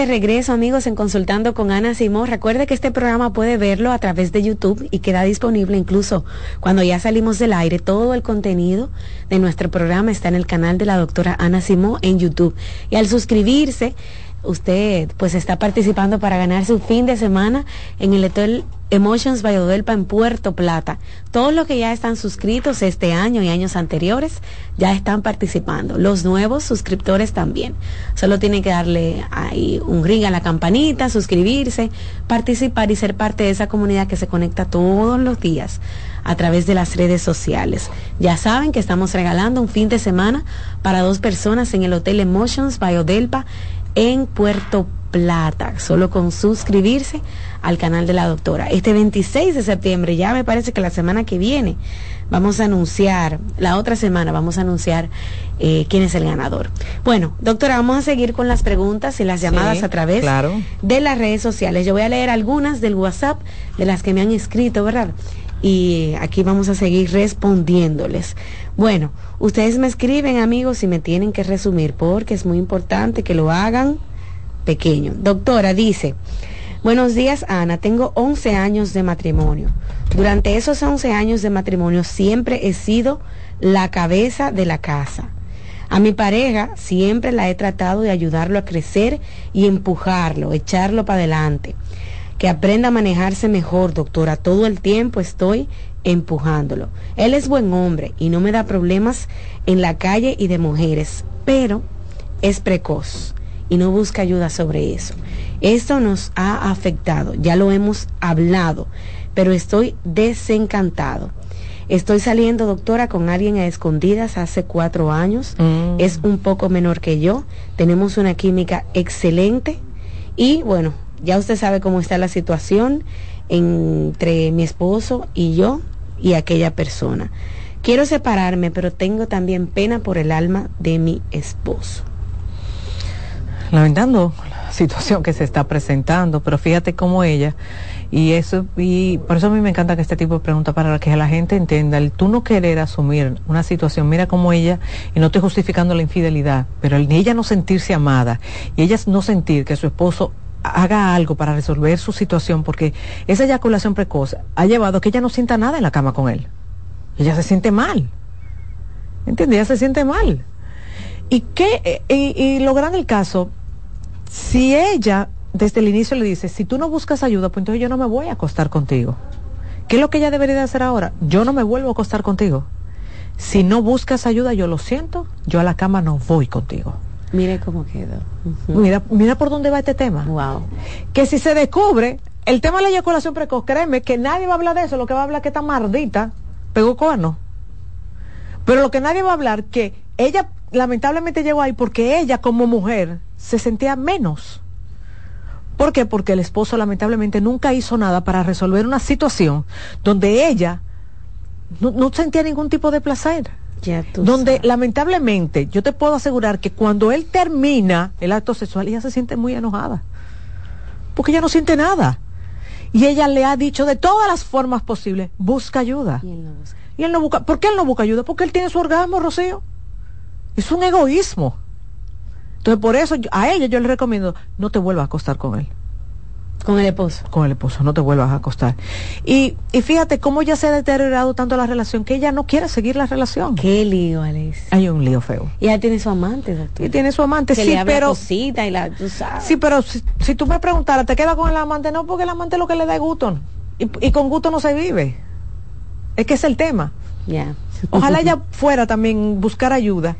De regreso, amigos, en Consultando con Ana Simón. Recuerde que este programa puede verlo a través de YouTube y queda disponible incluso cuando ya salimos del aire. Todo el contenido de nuestro programa está en el canal de la doctora Ana Simón en YouTube. Y al suscribirse, usted pues está participando para ganar su fin de semana en el Hotel Emotions Valladolid en Puerto Plata. Todos los que ya están suscritos este año y años anteriores ya están participando. Los nuevos suscriptores también. Solo tienen que darle ahí un ring a la campanita, suscribirse, participar y ser parte de esa comunidad que se conecta todos los días a través de las redes sociales. Ya saben que estamos regalando un fin de semana para dos personas en el Hotel Emotions Biodelpa en Puerto Plata, solo con suscribirse al canal de la doctora. Este 26 de septiembre, ya me parece que la semana que viene, vamos a anunciar, la otra semana vamos a anunciar eh, quién es el ganador. Bueno, doctora, vamos a seguir con las preguntas y las llamadas a través de las redes sociales. Yo voy a leer algunas del WhatsApp de las que me han escrito, ¿verdad? Y aquí vamos a seguir respondiéndoles. Bueno, ustedes me escriben, amigos, y me tienen que resumir porque es muy importante que lo hagan pequeño. Doctora dice, buenos días Ana, tengo 11 años de matrimonio. Durante esos 11 años de matrimonio siempre he sido la cabeza de la casa. A mi pareja siempre la he tratado de ayudarlo a crecer y empujarlo, echarlo para adelante. Que aprenda a manejarse mejor, doctora. Todo el tiempo estoy empujándolo. Él es buen hombre y no me da problemas en la calle y de mujeres, pero es precoz y no busca ayuda sobre eso. Esto nos ha afectado, ya lo hemos hablado, pero estoy desencantado. Estoy saliendo, doctora, con alguien a escondidas hace cuatro años. Mm. Es un poco menor que yo. Tenemos una química excelente. Y bueno, ya usted sabe cómo está la situación entre mi esposo y yo y aquella persona. Quiero separarme, pero tengo también pena por el alma de mi esposo. lamentando la situación que se está presentando, pero fíjate cómo ella, y eso, y por eso a mí me encanta que este tipo de preguntas para que la gente entienda, el tú no querer asumir una situación, mira cómo ella, y no estoy justificando la infidelidad, pero el ella no sentirse amada, y ella no sentir que su esposo haga algo para resolver su situación, porque esa eyaculación precoz ha llevado a que ella no sienta nada en la cama con él. Ella se siente mal. ¿Entiendes? Ella se siente mal. ¿Y qué? Y, y lo grande del caso, si ella desde el inicio le dice, si tú no buscas ayuda, pues entonces yo no me voy a acostar contigo. ¿Qué es lo que ella debería de hacer ahora? Yo no me vuelvo a acostar contigo. Si no buscas ayuda, yo lo siento, yo a la cama no voy contigo. Mire cómo quedó. Mira, mira por dónde va este tema. Wow. Que si se descubre el tema de la eyaculación precoz, créeme que nadie va a hablar de eso, lo que va a hablar es que esta mardita pegó cuerno. Pero lo que nadie va a hablar que ella lamentablemente llegó ahí porque ella como mujer se sentía menos. ¿Por qué? Porque el esposo lamentablemente nunca hizo nada para resolver una situación donde ella no, no sentía ningún tipo de placer. Ya tú donde sabes. lamentablemente yo te puedo asegurar que cuando él termina el acto sexual ella se siente muy enojada. Porque ella no siente nada. Y ella le ha dicho de todas las formas posibles, busca ayuda. Y él no busca. Y él no busca, ¿por qué él no busca ayuda? Porque él tiene su orgasmo, Rocío. Es un egoísmo. Entonces, por eso yo- a ella yo le recomiendo, no te vuelvas a acostar con él. Con el esposo. Con el esposo, no te vuelvas a acostar. Y, y fíjate cómo ya se ha deteriorado tanto la relación que ella no quiere seguir la relación. Qué lío, Alex. Hay un lío feo. Y ella tiene su amante, doctor. Y tiene su amante, que sí, le pero... cosita y la, tú sabes. Sí, pero si, si tú me preguntaras, ¿te queda con el amante? No, porque el amante es lo que le da gusto. Y, y con gusto no se vive. Es que es el tema. Ya. Ojalá ella fuera también buscar ayuda,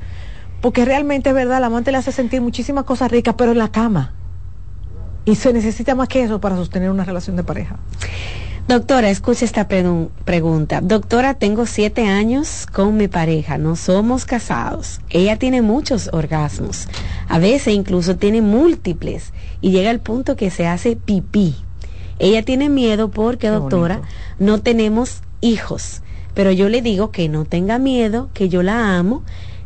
porque realmente es verdad, el amante le hace sentir muchísimas cosas ricas, pero en la cama. Y se necesita más que eso para sostener una relación de pareja. Doctora, escucha esta pregun- pregunta. Doctora, tengo siete años con mi pareja, no somos casados. Ella tiene muchos orgasmos, a veces incluso tiene múltiples y llega al punto que se hace pipí. Ella tiene miedo porque, Qué doctora, bonito. no tenemos hijos, pero yo le digo que no tenga miedo, que yo la amo,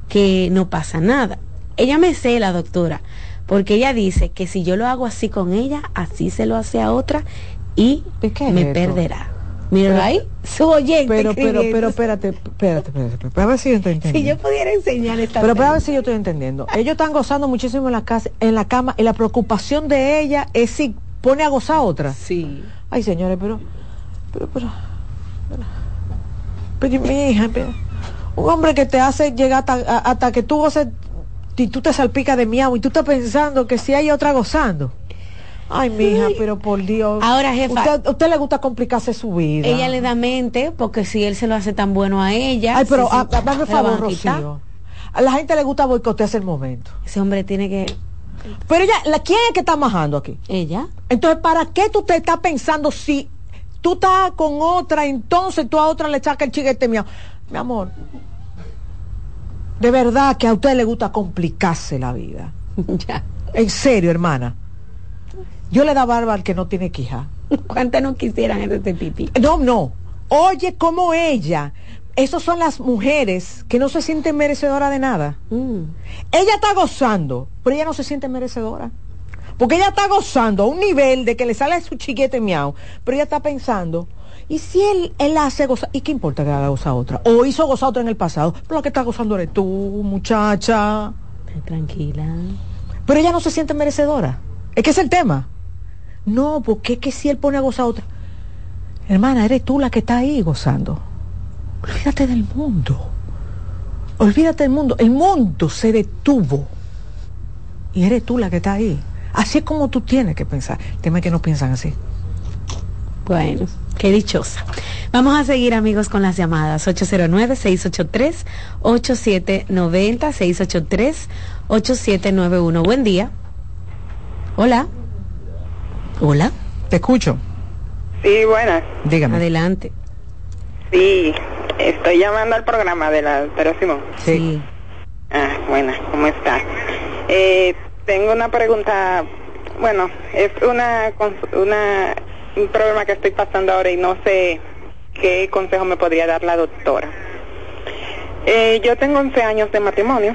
que no pasa nada. Ella me cela, doctora, porque ella dice que si yo lo hago así con ella, así se lo hace a otra y ¿De qué me perderá. Pero- ahí, su oyente. Pero, pero, pero, espérate, espérate, espérate, espérate, a ver si yo estoy Si entendiendo. yo pudiera enseñar esta Pero para ver técnica. si yo estoy entendiendo. Ellos están gozando muchísimo en la casa, en la cama, y la preocupación de ella es si pone a gozar a otra. Sí. Ay, señores, pero, pero, pero, pero, pero, mi hija, pero, un hombre que te hace llegar hasta, a- hasta que tú goces y tú te salpicas de miau y tú estás pensando que si hay otra gozando. Ay, mi hija, pero por Dios. Ahora, jefa. Usted, usted le gusta complicarse su vida. Ella le da mente porque si él se lo hace tan bueno a ella. Ay, pero se- a- se- a- hazme se la van favor. Rocío. A la gente le gusta boicotearse el momento. Ese hombre tiene que. Pero ella, la, ¿quién es que está majando aquí? Ella. Entonces, ¿para qué tú te estás pensando si tú estás con otra, entonces tú a otra le sacas el chiquete mío? Mi amor, de verdad que a usted le gusta complicarse la vida. ya. En serio, hermana. Yo le da barba al que no tiene quija. ¿Cuántas no quisieran este pipí? No, no. Oye, como ella. Esas son las mujeres que no se sienten merecedoras de nada. Mm. Ella está gozando, pero ella no se siente merecedora. Porque ella está gozando a un nivel de que le sale su chiquete miau, pero ella está pensando, ¿y si él, él hace gozar? ¿Y qué importa que haga gozar otra? O hizo gozar otra en el pasado, pero la que está gozando eres tú, muchacha. Tranquila. Pero ella no se siente merecedora. Es que es el tema. No, porque es que si él pone a gozar otra. Hermana, eres tú la que está ahí gozando. Olvídate del mundo. olvídate del mundo, el mundo se detuvo y eres tú la que está ahí. Así es como tú tienes que pensar. El tema es que no piensan así. Bueno, qué dichosa. Vamos a seguir amigos con las llamadas 809-683-8790, 683-8791. Buen día. Hola. Hola. Te escucho. Sí, buenas. Dígame. Adelante. Sí, estoy llamando al programa de la doctora Simón. Sí. Ah, buena, ¿cómo está? Eh, tengo una pregunta, bueno, es una, una un problema que estoy pasando ahora y no sé qué consejo me podría dar la doctora. Eh, yo tengo 11 años de matrimonio,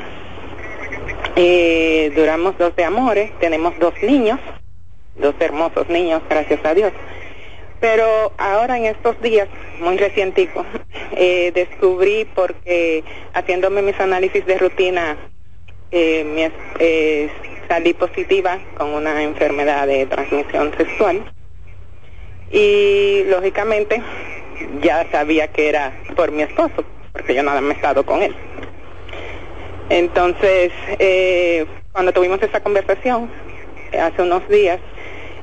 eh, duramos 12 amores, tenemos dos niños, dos hermosos niños, gracias a Dios. Pero ahora en estos días, muy recientico, eh, descubrí porque haciéndome mis análisis de rutina, eh, mi eh, salí positiva con una enfermedad de transmisión sexual y lógicamente ya sabía que era por mi esposo, porque yo nada me he estado con él. Entonces, eh, cuando tuvimos esa conversación hace unos días,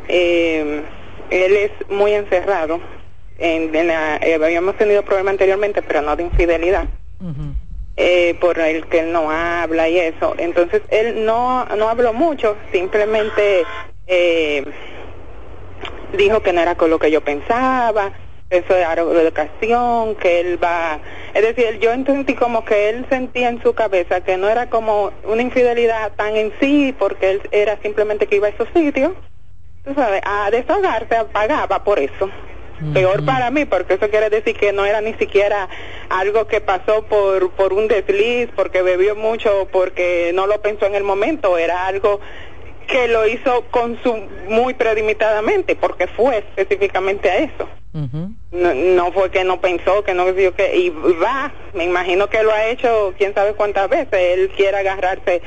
eh, él es muy encerrado. En, en la- eh, habíamos tenido problemas anteriormente, pero no de infidelidad, eh, por el que él no habla y eso. Entonces, él no, no habló mucho, simplemente eh, dijo que no era con lo que yo pensaba, eso de educación, que él va, es decir, yo entendí como que él sentía en su cabeza que no era como una infidelidad tan en sí, porque él era simplemente que iba a esos sitios, tú sabes, a desahogarse, pagaba por eso. Peor para mí, porque eso quiere decir que no era ni siquiera algo que pasó por, por un desliz, porque bebió mucho, porque no lo pensó en el momento, era algo que lo hizo con su muy predimitadamente, porque fue específicamente a eso. No, no fue que no pensó, que no vio que y va, me imagino que lo ha hecho quién sabe cuántas veces, él quiere agarrarse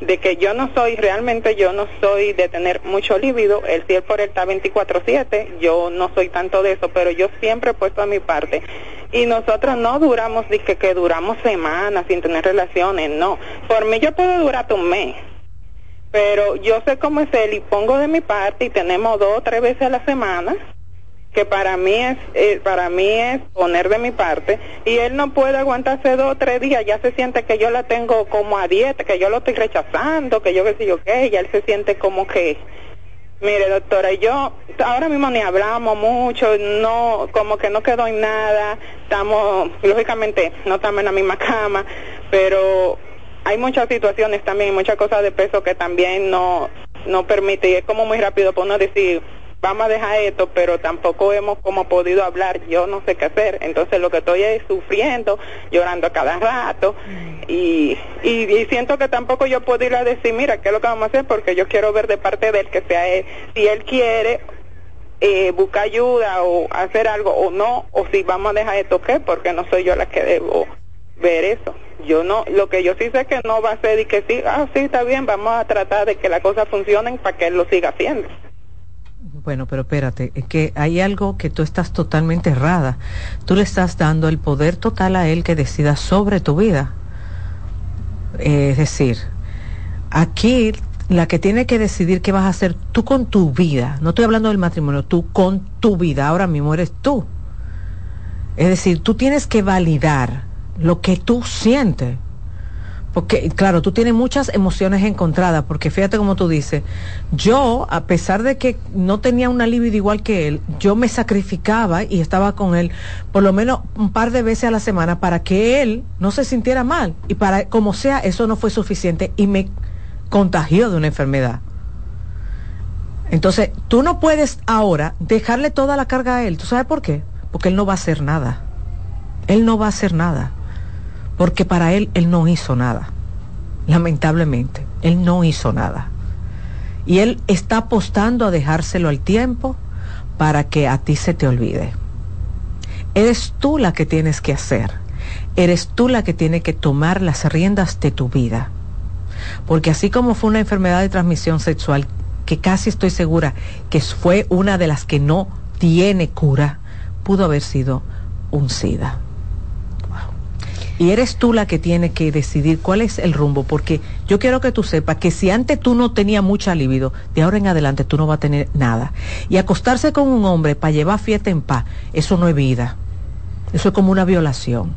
de que yo no soy, realmente yo no soy de tener mucho líbido, el cielo por él está 24/7, yo no soy tanto de eso, pero yo siempre he puesto a mi parte. Y nosotros no duramos, dije que duramos semanas sin tener relaciones, no. Por mí yo puedo durar un mes, pero yo sé cómo es él y pongo de mi parte y tenemos dos o tres veces a la semana que para mí es eh, para mí es poner de mi parte. Y él no puede aguantarse dos o tres días ya se siente que yo la tengo como a dieta que yo lo estoy rechazando que yo qué sé yo qué ya él se siente como que mire doctora yo ahora mismo ni hablamos mucho no como que no quedó en nada estamos lógicamente no estamos en la misma cama pero hay muchas situaciones también muchas cosas de peso que también no no permite y es como muy rápido para uno decir vamos a dejar esto, pero tampoco hemos como podido hablar, yo no sé qué hacer, entonces lo que estoy es sufriendo, llorando a cada rato y, y, siento que tampoco yo puedo ir a decir, mira, ¿qué es lo que vamos a hacer? Porque yo quiero ver de parte de él que sea él, si él quiere eh, buscar ayuda o hacer algo o no, o si vamos a dejar esto, ¿qué? Porque no soy yo la que debo ver eso. Yo no, lo que yo sí sé que no va a ser y que sí, ah, sí, está bien, vamos a tratar de que las cosas funcionen para que él lo siga haciendo. Bueno, pero espérate, es que hay algo que tú estás totalmente errada. Tú le estás dando el poder total a él que decida sobre tu vida. Es decir, aquí la que tiene que decidir qué vas a hacer tú con tu vida, no estoy hablando del matrimonio, tú con tu vida, ahora mismo eres tú. Es decir, tú tienes que validar lo que tú sientes. Porque, claro, tú tienes muchas emociones encontradas, porque fíjate como tú dices, yo, a pesar de que no tenía una libido igual que él, yo me sacrificaba y estaba con él por lo menos un par de veces a la semana para que él no se sintiera mal. Y para, como sea, eso no fue suficiente y me contagió de una enfermedad. Entonces, tú no puedes ahora dejarle toda la carga a él. ¿Tú sabes por qué? Porque él no va a hacer nada. Él no va a hacer nada porque para él él no hizo nada. Lamentablemente, él no hizo nada. Y él está apostando a dejárselo al tiempo para que a ti se te olvide. Eres tú la que tienes que hacer. Eres tú la que tiene que tomar las riendas de tu vida. Porque así como fue una enfermedad de transmisión sexual, que casi estoy segura que fue una de las que no tiene cura, pudo haber sido un SIDA. Y eres tú la que tiene que decidir cuál es el rumbo, porque yo quiero que tú sepas que si antes tú no tenías mucha libido, de ahora en adelante tú no vas a tener nada. Y acostarse con un hombre para llevar fiesta en paz, eso no es vida. Eso es como una violación.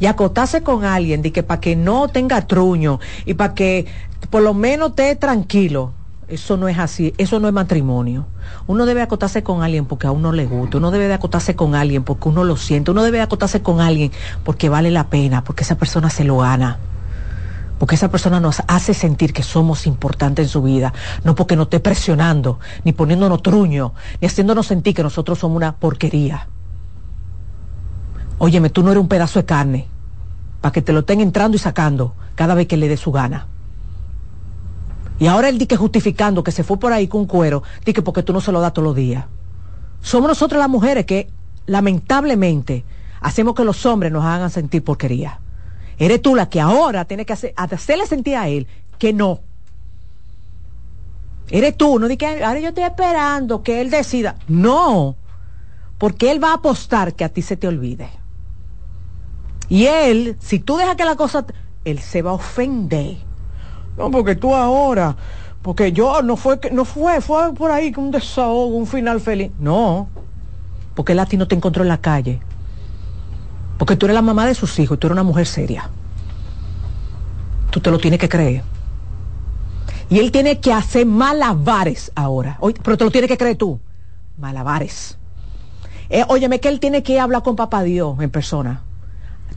Y acostarse con alguien de que para que no tenga truño y para que por lo menos esté tranquilo, eso no es así, eso no es matrimonio. Uno debe acotarse con alguien porque a uno le gusta, uno debe de acotarse con alguien porque uno lo siente, uno debe de acotarse con alguien porque vale la pena, porque esa persona se lo gana. Porque esa persona nos hace sentir que somos importantes en su vida, no porque nos esté presionando, ni poniéndonos truño, ni haciéndonos sentir que nosotros somos una porquería. Óyeme, tú no eres un pedazo de carne, para que te lo estén entrando y sacando cada vez que le dé su gana. Y ahora él dice justificando que se fue por ahí con cuero, dice porque tú no se lo das todos los días. Somos nosotros las mujeres que lamentablemente hacemos que los hombres nos hagan sentir porquería. Eres tú la que ahora tiene que hacer, hacerle sentir a él que no. Eres tú, no di que ahora yo estoy esperando que él decida. No, porque él va a apostar que a ti se te olvide. Y él, si tú dejas que la cosa, él se va a ofender no, porque tú ahora, porque yo no fue, no fue, fue por ahí un desahogo, un final feliz. No, porque ti no te encontró en la calle. Porque tú eres la mamá de sus hijos tú eres una mujer seria. Tú te lo tienes que creer. Y él tiene que hacer malabares ahora. pero te lo tienes que creer tú. Malabares. Eh, óyeme que él tiene que hablar con papá Dios en persona.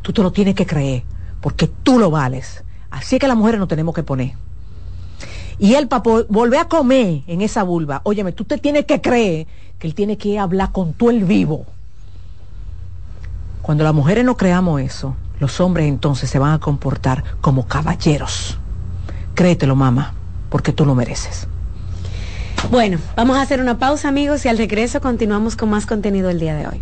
Tú te lo tienes que creer. Porque tú lo vales. Así es que las mujeres nos tenemos que poner. Y él, para volver a comer en esa vulva, óyeme, tú te tienes que creer que él tiene que hablar con tú el vivo. Cuando las mujeres no creamos eso, los hombres entonces se van a comportar como caballeros. Créetelo, mamá, porque tú lo mereces. Bueno, vamos a hacer una pausa, amigos, y al regreso continuamos con más contenido el día de hoy.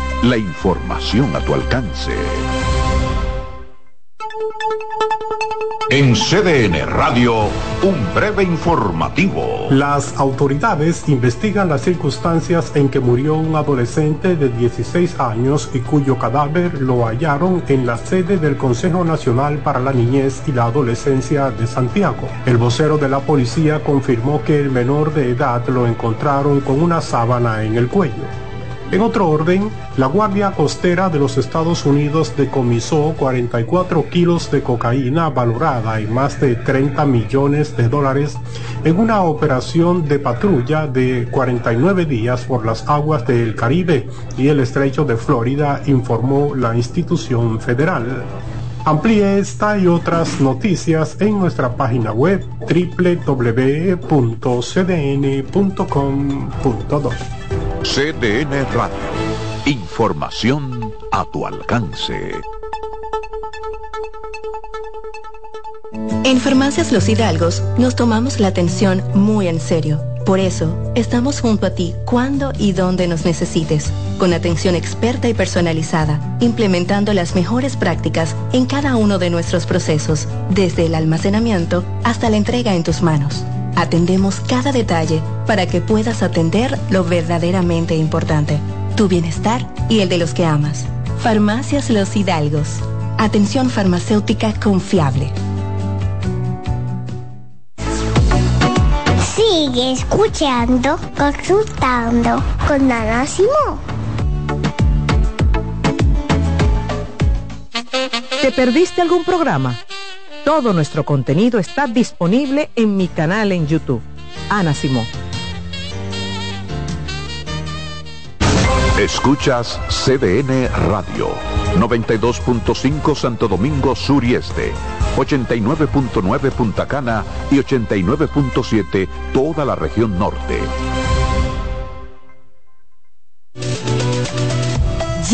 la información a tu alcance. En CDN Radio, un breve informativo. Las autoridades investigan las circunstancias en que murió un adolescente de 16 años y cuyo cadáver lo hallaron en la sede del Consejo Nacional para la Niñez y la Adolescencia de Santiago. El vocero de la policía confirmó que el menor de edad lo encontraron con una sábana en el cuello. En otro orden, la Guardia Costera de los Estados Unidos decomisó 44 kilos de cocaína valorada en más de 30 millones de dólares en una operación de patrulla de 49 días por las aguas del Caribe y el estrecho de Florida, informó la institución federal. Amplíe esta y otras noticias en nuestra página web www.cdn.com.do. CDN Radio. Información a tu alcance. En Farmacias Los Hidalgos nos tomamos la atención muy en serio. Por eso, estamos junto a ti cuando y donde nos necesites, con atención experta y personalizada, implementando las mejores prácticas en cada uno de nuestros procesos, desde el almacenamiento hasta la entrega en tus manos. Atendemos cada detalle para que puedas atender lo verdaderamente importante, tu bienestar y el de los que amas. Farmacias Los Hidalgos. Atención farmacéutica confiable. Sigue escuchando, consultando con Ana Simón. ¿Te perdiste algún programa? Todo nuestro contenido está disponible en mi canal en YouTube. Ana Simón. Escuchas CDN Radio, 92.5 Santo Domingo Sur y Este, 89.9 Punta Cana y 89.7 toda la región norte.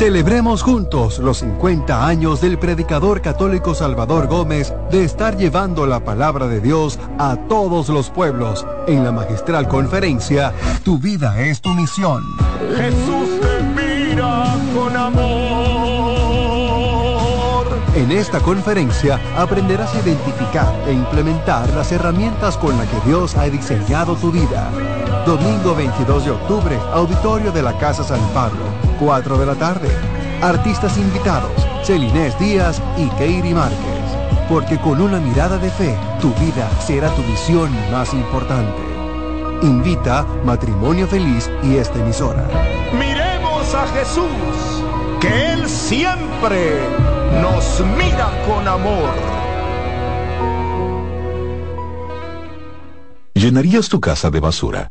Celebremos juntos los 50 años del predicador católico Salvador Gómez de estar llevando la palabra de Dios a todos los pueblos en la magistral conferencia Tu vida es tu misión. Jesús te mira con amor. En esta conferencia aprenderás a identificar e implementar las herramientas con las que Dios ha diseñado tu vida. Domingo 22 de octubre, auditorio de la Casa San Pablo, 4 de la tarde. Artistas invitados, Celinés Díaz y Keiri Márquez. Porque con una mirada de fe, tu vida será tu visión más importante. Invita Matrimonio Feliz y esta emisora. Miremos a Jesús, que Él siempre nos mira con amor. ¿Llenarías tu casa de basura?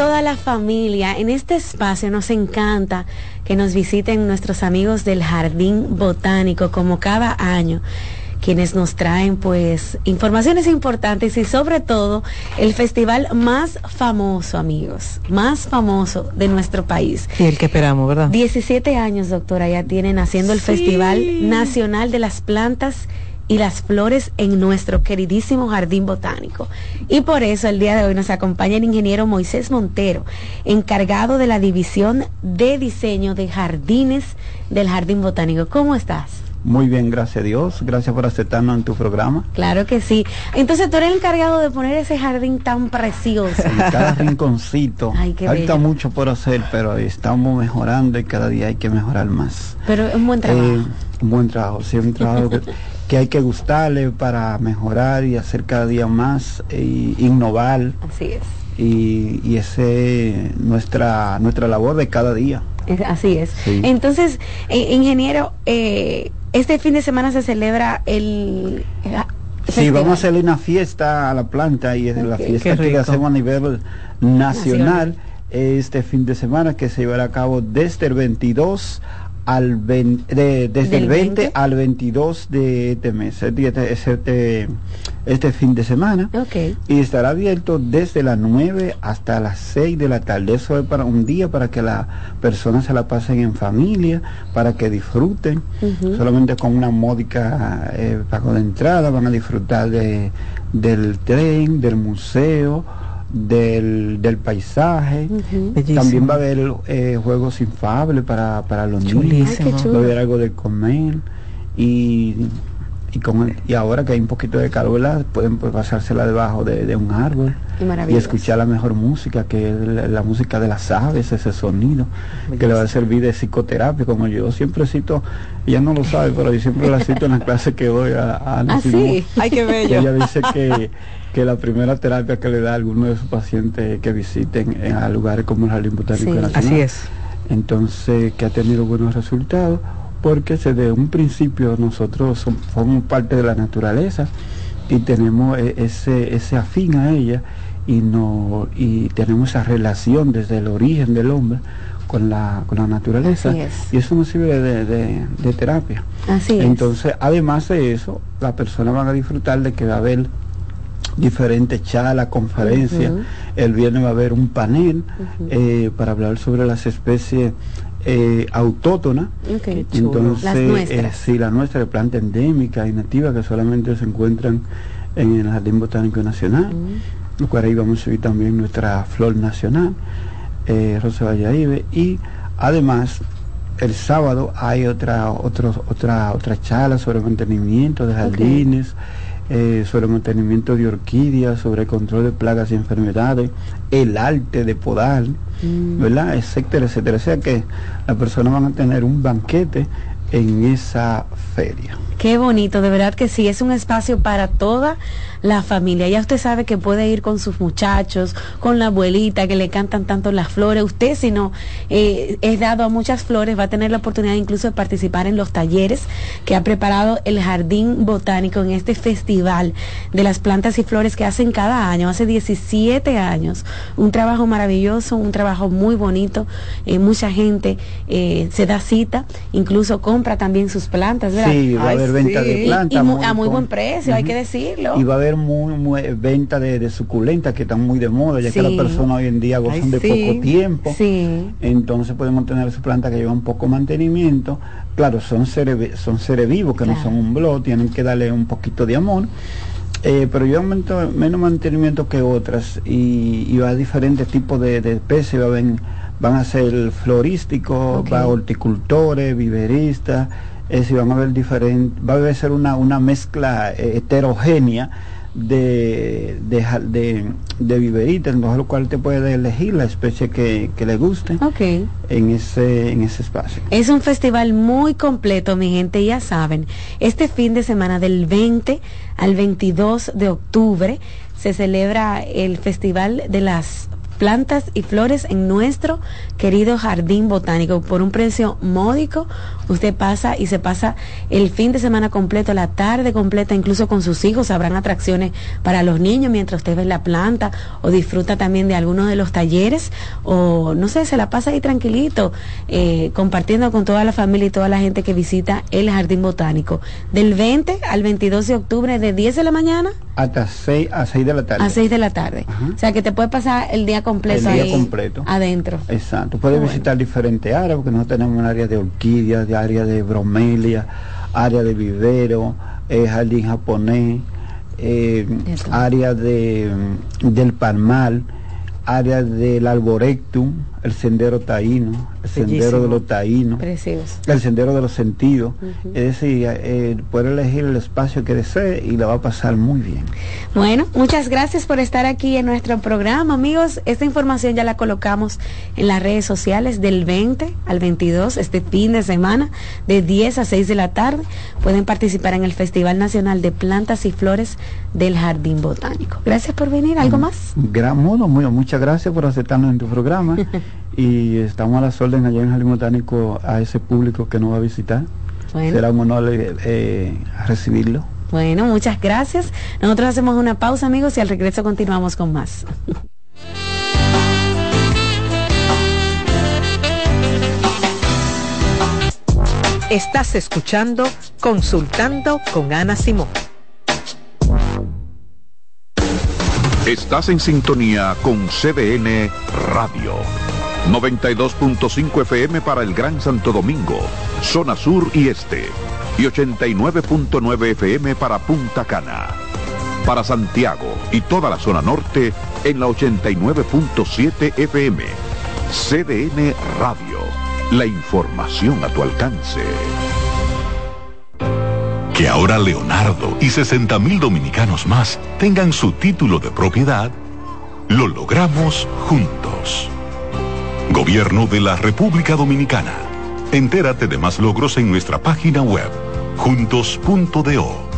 Toda la familia, en este espacio nos encanta que nos visiten nuestros amigos del Jardín Botánico como cada año quienes nos traen pues informaciones importantes y sobre todo el festival más famoso, amigos, más famoso de nuestro país. Y el que esperamos, ¿verdad? 17 años, doctora, ya tienen haciendo el Sí. Festival Nacional de las Plantas y las flores en nuestro queridísimo jardín botánico. Y por eso el día de hoy nos acompaña el ingeniero Moisés Montero, encargado de la división de diseño de jardines del jardín botánico. ¿Cómo estás? Muy bien, gracias a Dios. Gracias por aceptarnos en tu programa. Claro que sí. Entonces tú eres el encargado de poner ese jardín tan precioso. En cada rinconcito. Ay, qué Falta bello. mucho por hacer, pero estamos mejorando y cada día hay que mejorar más. Pero es un buen trabajo. Eh, un buen trabajo, sí, un trabajo que, que hay que gustarle para mejorar y hacer cada día más e innovar. Así es. Y, y ese nuestra nuestra labor de cada día. Es- Así es. Sí. Entonces, eh, ingeniero, eh, este fin de semana se celebra el... eh, Sí, festival. vamos a hacerle una fiesta a la planta y es la fiesta que le hacemos a nivel nacional este fin de semana que se llevará a cabo desde el 22 al 20, de- desde el 20, 20. al 22 de este mes, este, este, este, este fin de semana. Y estará abierto desde las 9 hasta las 6 de la tarde. Eso es para un día para que las personas se la pasen en familia, para que disfruten. Solamente con una módica eh, pago de entrada van a disfrutar de, del tren, del museo, del, del paisaje. También va a haber eh, juegos infables para, para los Chulísimo. niños. Ay. Va a haber algo de comer. Y, y, con, y ahora que hay un poquito de calor, ¿verdad? pueden pues, pasársela debajo de, de un árbol y escuchar la mejor música, que es la, la música de las aves, ese sonido, que le va a servir de psicoterapia, como yo siempre cito, ella no lo sabe, pero yo siempre la cito en la clase que doy a, a Ah, sí. Ay, qué bello. Ella dice que, que la primera terapia que le da a alguno de sus pacientes que visiten en, a lugares como el Jardín Botánico Sí, Nacional. así es. Entonces, que ha tenido buenos resultados, porque desde un principio nosotros som- formamos parte de la naturaleza y tenemos e- ese, ese afín a ella y, no, y tenemos esa relación desde el origen del hombre con la, con la naturaleza Así es. y eso nos sirve de, de- de terapia. Así es. Entonces, además de eso, las personas van a disfrutar de que va a haber diferentes charlas, conferencias. El viernes va a haber un panel eh, para hablar sobre las especies eh, autóctonas. Ok. Entonces, Las nuestras. eh, sí, la nuestra, de planta endémica y nativa que solamente se encuentran en el Jardín Botánico Nacional. Lo cual ahí vamos a subir también nuestra flor nacional, eh, Rosa Valladolid. Y además, el sábado hay otra, otros otra, otra charla sobre mantenimiento de jardines. Eh, sobre mantenimiento de orquídeas, sobre control de plagas y enfermedades, el arte de podar, ¿verdad? Etcétera, etcétera. O sea que las personas van a tener un banquete en esa feria. Qué bonito, de verdad que sí, es un espacio para toda la familia. Ya usted sabe que puede ir con sus muchachos, con la abuelita que le cantan tanto las flores. Usted, si no eh, es dado a muchas flores, va a tener la oportunidad incluso de participar en los talleres que ha preparado el Jardín Botánico en este festival de las plantas y flores que hacen cada año, hace 17 años. Un trabajo maravilloso, un trabajo muy bonito. Eh, mucha gente eh, se da cita, incluso compra también sus plantas, ¿verdad? Sí, va a haber venta de Y- y plantas. muy a muy buen precio, hay que decirlo. Y va a haber muy, muy venta de, de suculentas que están muy de moda, ya que Sí. las personas hoy en día gozan Ay, de sí. poco tiempo. Sí. Entonces podemos tener su planta que llevan poco mantenimiento. Claro, son seres, son seres vivos que no son un blog, tienen que darle un poquito de amor. Eh, pero llevan mento- menos mantenimiento que otras y, y va a diferentes tipos de, de especies, va a haber- van a ser florísticos, Ok. va a horticultores, viveristas, es decir, van a haber diferentes, va a ser una, una mezcla eh, heterogénea de, de, de, de viveritas, entonces lo cual te puede elegir la especie que, que le guste en ese, en ese espacio. Es un festival muy completo, mi gente, ya saben. Este fin de semana del 20 al 22 de octubre se celebra el Festival de las plantas y flores en nuestro querido jardín botánico por un precio módico. Usted pasa y se pasa el fin de semana completo, la tarde completa, incluso con sus hijos. Habrán atracciones para los niños mientras usted ve la planta o disfruta también de algunos de los talleres o no sé, se la pasa ahí tranquilito, eh, compartiendo con toda la familia y toda la gente que visita el jardín botánico. Del 20 al 22 de octubre, de 10 de la mañana Hasta 6 a 6 de la tarde. a 6 de la tarde. O sea que te puede pasar el día completo El día ahí completo. adentro. Exacto, puedes Bueno. visitar diferentes áreas, porque nosotros tenemos un área de orquídeas, de área de bromelia, área de vivero, eh, jardín japonés, eh, área de, mm, del palmal, área del arborectum, el sendero taíno, el sendero de los taínos, Precioso. el sendero de los sentidos. Es decir, eh, puede elegir el espacio que desee y la va a pasar muy bien. Bueno, muchas gracias por estar aquí en nuestro programa, amigos. Esta información ya la colocamos en las redes sociales del 20 al 22, este fin de semana, de 10 a 6 de la tarde. Pueden participar en el Festival Nacional de Plantas y Flores del Jardín Botánico. Gracias por venir. ¿Algo más? Gran modo, muy, muchas gracias por aceptarnos en tu programa y estamos a las órdenes allá en el Jardín Botánico a ese público que nos va a visitar. Bueno. Será un honor eh, eh, recibirlo. Bueno, muchas gracias. Nosotros hacemos una pausa, amigos, y al regreso continuamos con más. Estás escuchando Consultando con Ana Simón. Estás en sintonía con CDN Radio. 92.5 FM para el Gran Santo Domingo, zona sur y este. Y 89.9 FM para Punta Cana. Para Santiago y toda la zona norte en la 89.7 FM. CDN Radio. La información a tu alcance. Que ahora Leonardo y 60 mil dominicanos más tengan su título de propiedad, lo logramos juntos. Gobierno de la República Dominicana. Entérate de más logros en nuestra página web, juntos.do.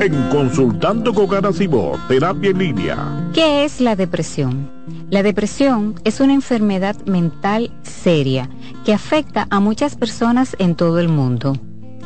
En Consultando con Simón, terapia en línea. ¿Qué es la depresión? La depresión es una enfermedad mental seria que afecta a muchas personas en todo el mundo.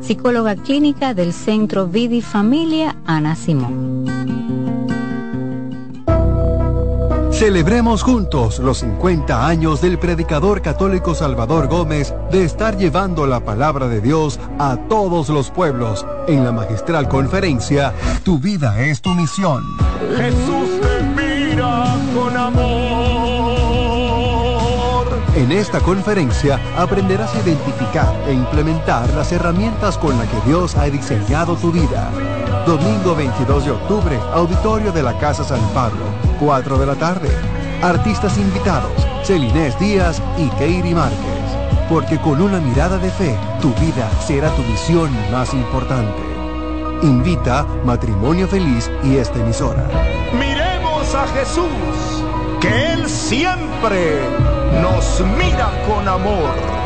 psicóloga clínica del Centro Vidi Familia Ana Simón. Celebremos juntos los 50 años del predicador católico Salvador Gómez de estar llevando la palabra de Dios a todos los pueblos en la magistral conferencia Tu vida es tu misión. Jesús te mira con amor. En esta conferencia aprenderás a identificar e implementar las herramientas con las que Dios ha diseñado tu vida. Domingo 22 de octubre, auditorio de la Casa San Pablo, 4 de la tarde. Artistas invitados, Celinés Díaz y Keiri Márquez. Porque con una mirada de fe, tu vida será tu misión más importante. Invita Matrimonio Feliz y esta emisora. Miremos a Jesús, que Él siempre nos mira con amor.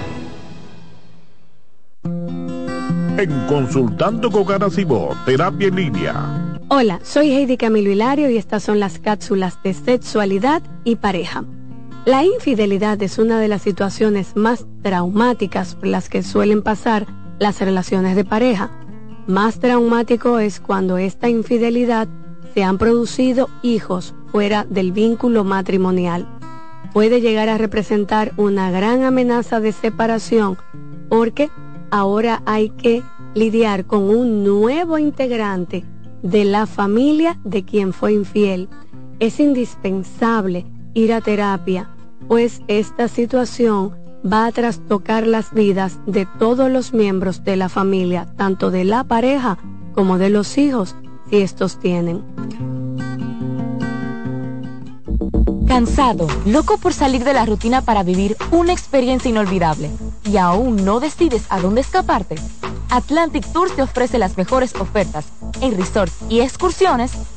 En Consultando con Simón, terapia en línea. Hola, soy Heidi Camilo Hilario y estas son las cápsulas de sexualidad y pareja. La infidelidad es una de las situaciones más traumáticas por las que suelen pasar las relaciones de pareja. Más traumático es cuando esta infidelidad se han producido hijos fuera del vínculo matrimonial. Puede llegar a representar una gran amenaza de separación porque ahora hay que lidiar con un nuevo integrante de la familia de quien fue infiel. Es indispensable ir a terapia, pues esta situación va a trastocar las vidas de todos los miembros de la familia, tanto de la pareja como de los hijos, si estos tienen. Cansado, loco por salir de la rutina para vivir una experiencia inolvidable y aún no decides a dónde escaparte. Atlantic Tours te ofrece las mejores ofertas en resorts y excursiones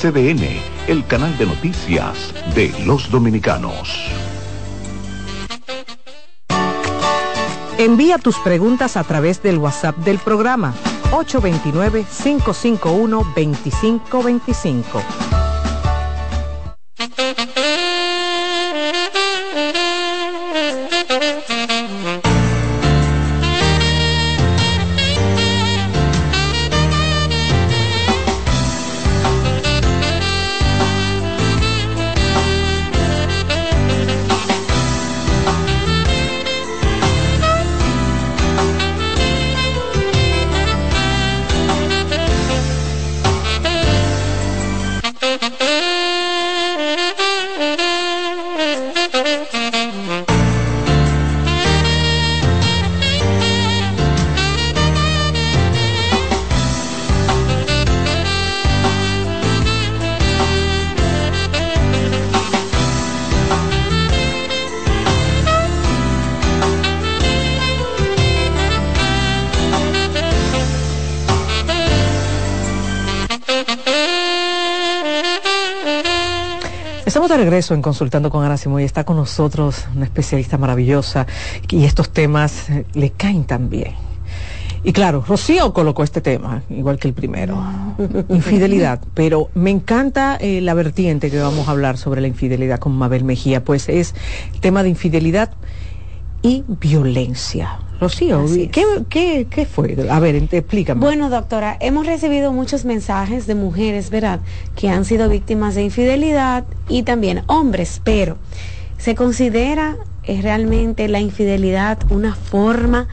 CDN, el canal de noticias de los dominicanos. Envía tus preguntas a través del WhatsApp del programa 829-551-2525. En Consultando con Ana Simoy. Está con nosotros una especialista maravillosa y estos temas eh, le caen tan bien. Y claro, Rocío colocó este tema, igual que el primero, infidelidad, pero me encanta eh, la vertiente que vamos a hablar sobre la infidelidad con Mabel Mejía, pues es el tema de infidelidad y violencia. Rocío, ¿qué, qué, qué fue? A ver, explícame. Bueno, doctora, hemos recibido muchos mensajes de mujeres, ¿verdad?, que han sido víctimas de infidelidad y también hombres, pero ¿se considera eh, realmente la infidelidad una forma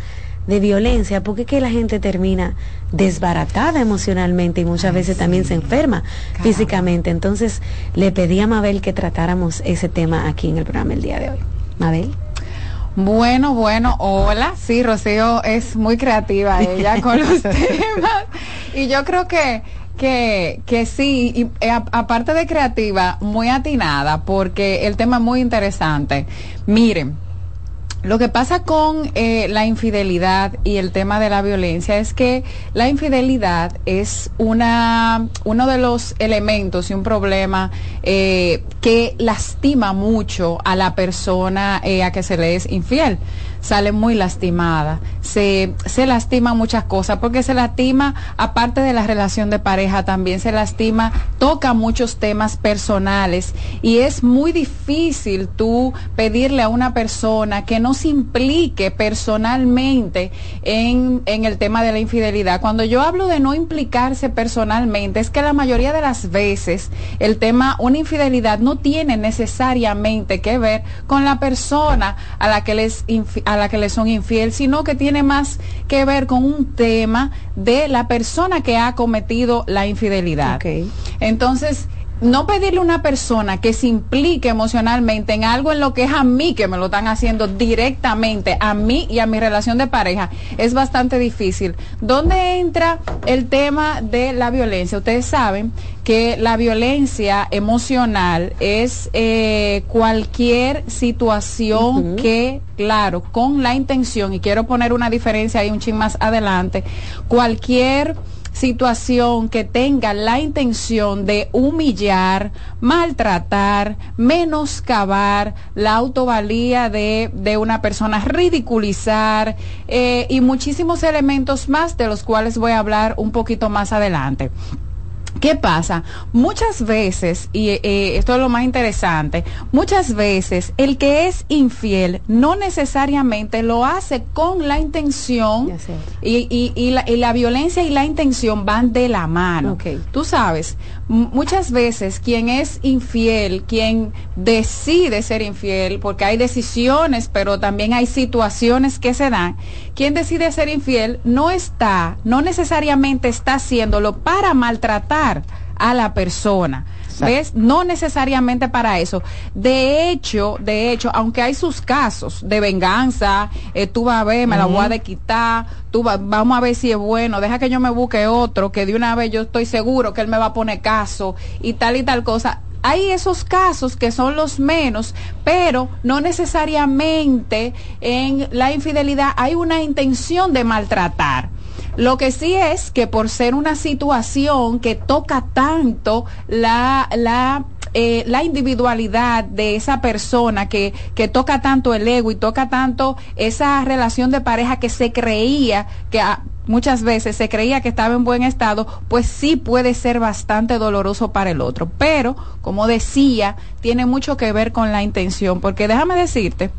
de violencia? Porque es que la gente termina desbaratada emocionalmente y muchas veces también se enferma físicamente. Entonces, le pedí a Mabel que tratáramos ese tema aquí en el programa el día de hoy. Mabel. Bueno, bueno, hola. Sí, Rocío es muy creativa ella con los temas. Y yo creo que, que, que sí, y eh, a- aparte de creativa, muy atinada, porque el tema es muy interesante. Miren, lo que pasa con eh, la infidelidad y el tema de la violencia es que la infidelidad es una uno de los elementos y un problema eh, que lastima mucho a la persona eh, a que se le es infiel. Sale muy lastimada, se, se lastima muchas cosas, porque se lastima, aparte de la relación de pareja, también se lastima, toca muchos temas personales y es muy difícil tú pedirle a una persona que no se implique personalmente en, en el tema de la infidelidad. Cuando yo hablo de no implicarse personalmente, es que la mayoría de las veces el tema, una infidelidad no tiene necesariamente que ver con la persona a la que les, a la que le son infiel, sino que tiene más que ver con un tema de la persona que ha cometido la infidelidad. Entonces, no pedirle a una persona que se implique emocionalmente en algo en lo que es a mí que me lo están haciendo directamente, a mí y a mi relación de pareja, es bastante difícil. ¿Dónde entra el tema de la violencia? Ustedes saben que la violencia emocional es eh, cualquier situación que, claro, con la intención, y quiero poner una diferencia ahí un ching más adelante, cualquier situación que tenga la intención de humillar, maltratar, menoscabar la autovalía de, de una persona, ridiculizar eh, y muchísimos elementos más de los cuales voy a hablar un poquito más adelante. ¿Qué pasa? Muchas veces, y eh, esto es lo más interesante, muchas veces el que es infiel no necesariamente lo hace con la intención y, y, y, la, y, la, violencia y la intención van de la mano. Okay. Tú sabes, muchas veces quien es infiel, quien decide ser infiel, porque hay decisiones, pero también hay situaciones que se dan, quien decide ser infiel no está, no necesariamente está haciéndolo para maltratar a la persona. ¿Ves? No necesariamente para eso. De hecho, de hecho, aunque hay sus casos de venganza, eh, tú vas a ver, me uh -huh. la voy a de quitar, tú va, vamos a ver si es bueno, deja que yo me busque otro, que de una vez yo estoy seguro que él me va a poner caso y tal y tal cosa hay esos casos que son los menos, pero no necesariamente en la infidelidad hay una intención de maltratar. Lo que sí es que por ser una situación que toca tanto la, la eh, la individualidad de esa persona que, que toca tanto el ego y toca tanto esa relación de pareja que se creía que a, muchas veces se creía que estaba en buen estado, pues sí puede ser bastante doloroso para el otro. Pero, como decía, tiene mucho que ver con la intención, porque déjame decirte,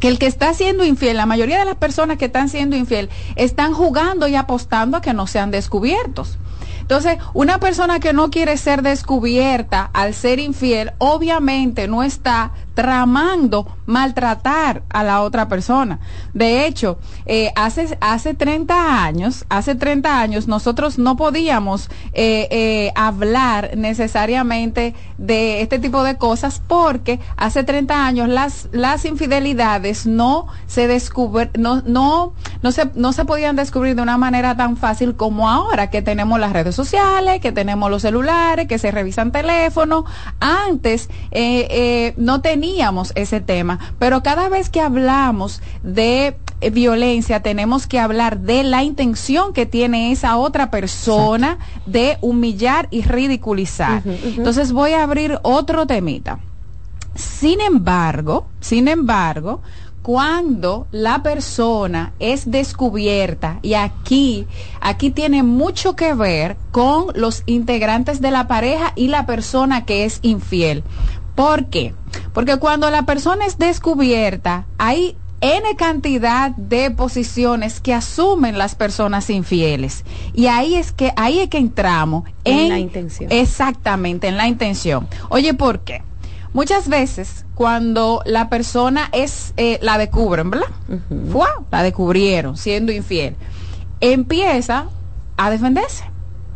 que el que está siendo infiel, la mayoría de las personas que están siendo infiel, están jugando y apostando a que no sean descubiertos. Entonces, una persona que no quiere ser descubierta al ser infiel, obviamente no está tramando maltratar a la otra persona. De hecho, eh, hace, hace 30 años, hace 30 años nosotros no podíamos eh, eh, hablar necesariamente de este tipo de cosas porque hace 30 años las, las infidelidades no se descubren, no, no, no se, no se podían descubrir de una manera tan fácil como ahora que tenemos las redes sociales, que tenemos los celulares, que se revisan teléfonos. Antes no teníamos ese tema, pero cada vez que hablamos de eh, violencia tenemos que hablar de la intención que tiene esa otra persona Exacto. de humillar y ridiculizar. Uh -huh, uh -huh. Entonces voy a abrir otro temita. Sin embargo, sin embargo, cuando la persona es descubierta y aquí aquí tiene mucho que ver con los integrantes de la pareja y la persona que es infiel. ¿Por qué? Porque cuando la persona es descubierta, hay N cantidad de posiciones que asumen las personas infieles. Y ahí es que, ahí es que entramos en, en la intención. Exactamente, en la intención. Oye, ¿por qué? Muchas veces cuando la persona es, eh, la descubren, ¿verdad? Uh -huh. la descubrieron siendo infiel. Empieza a defenderse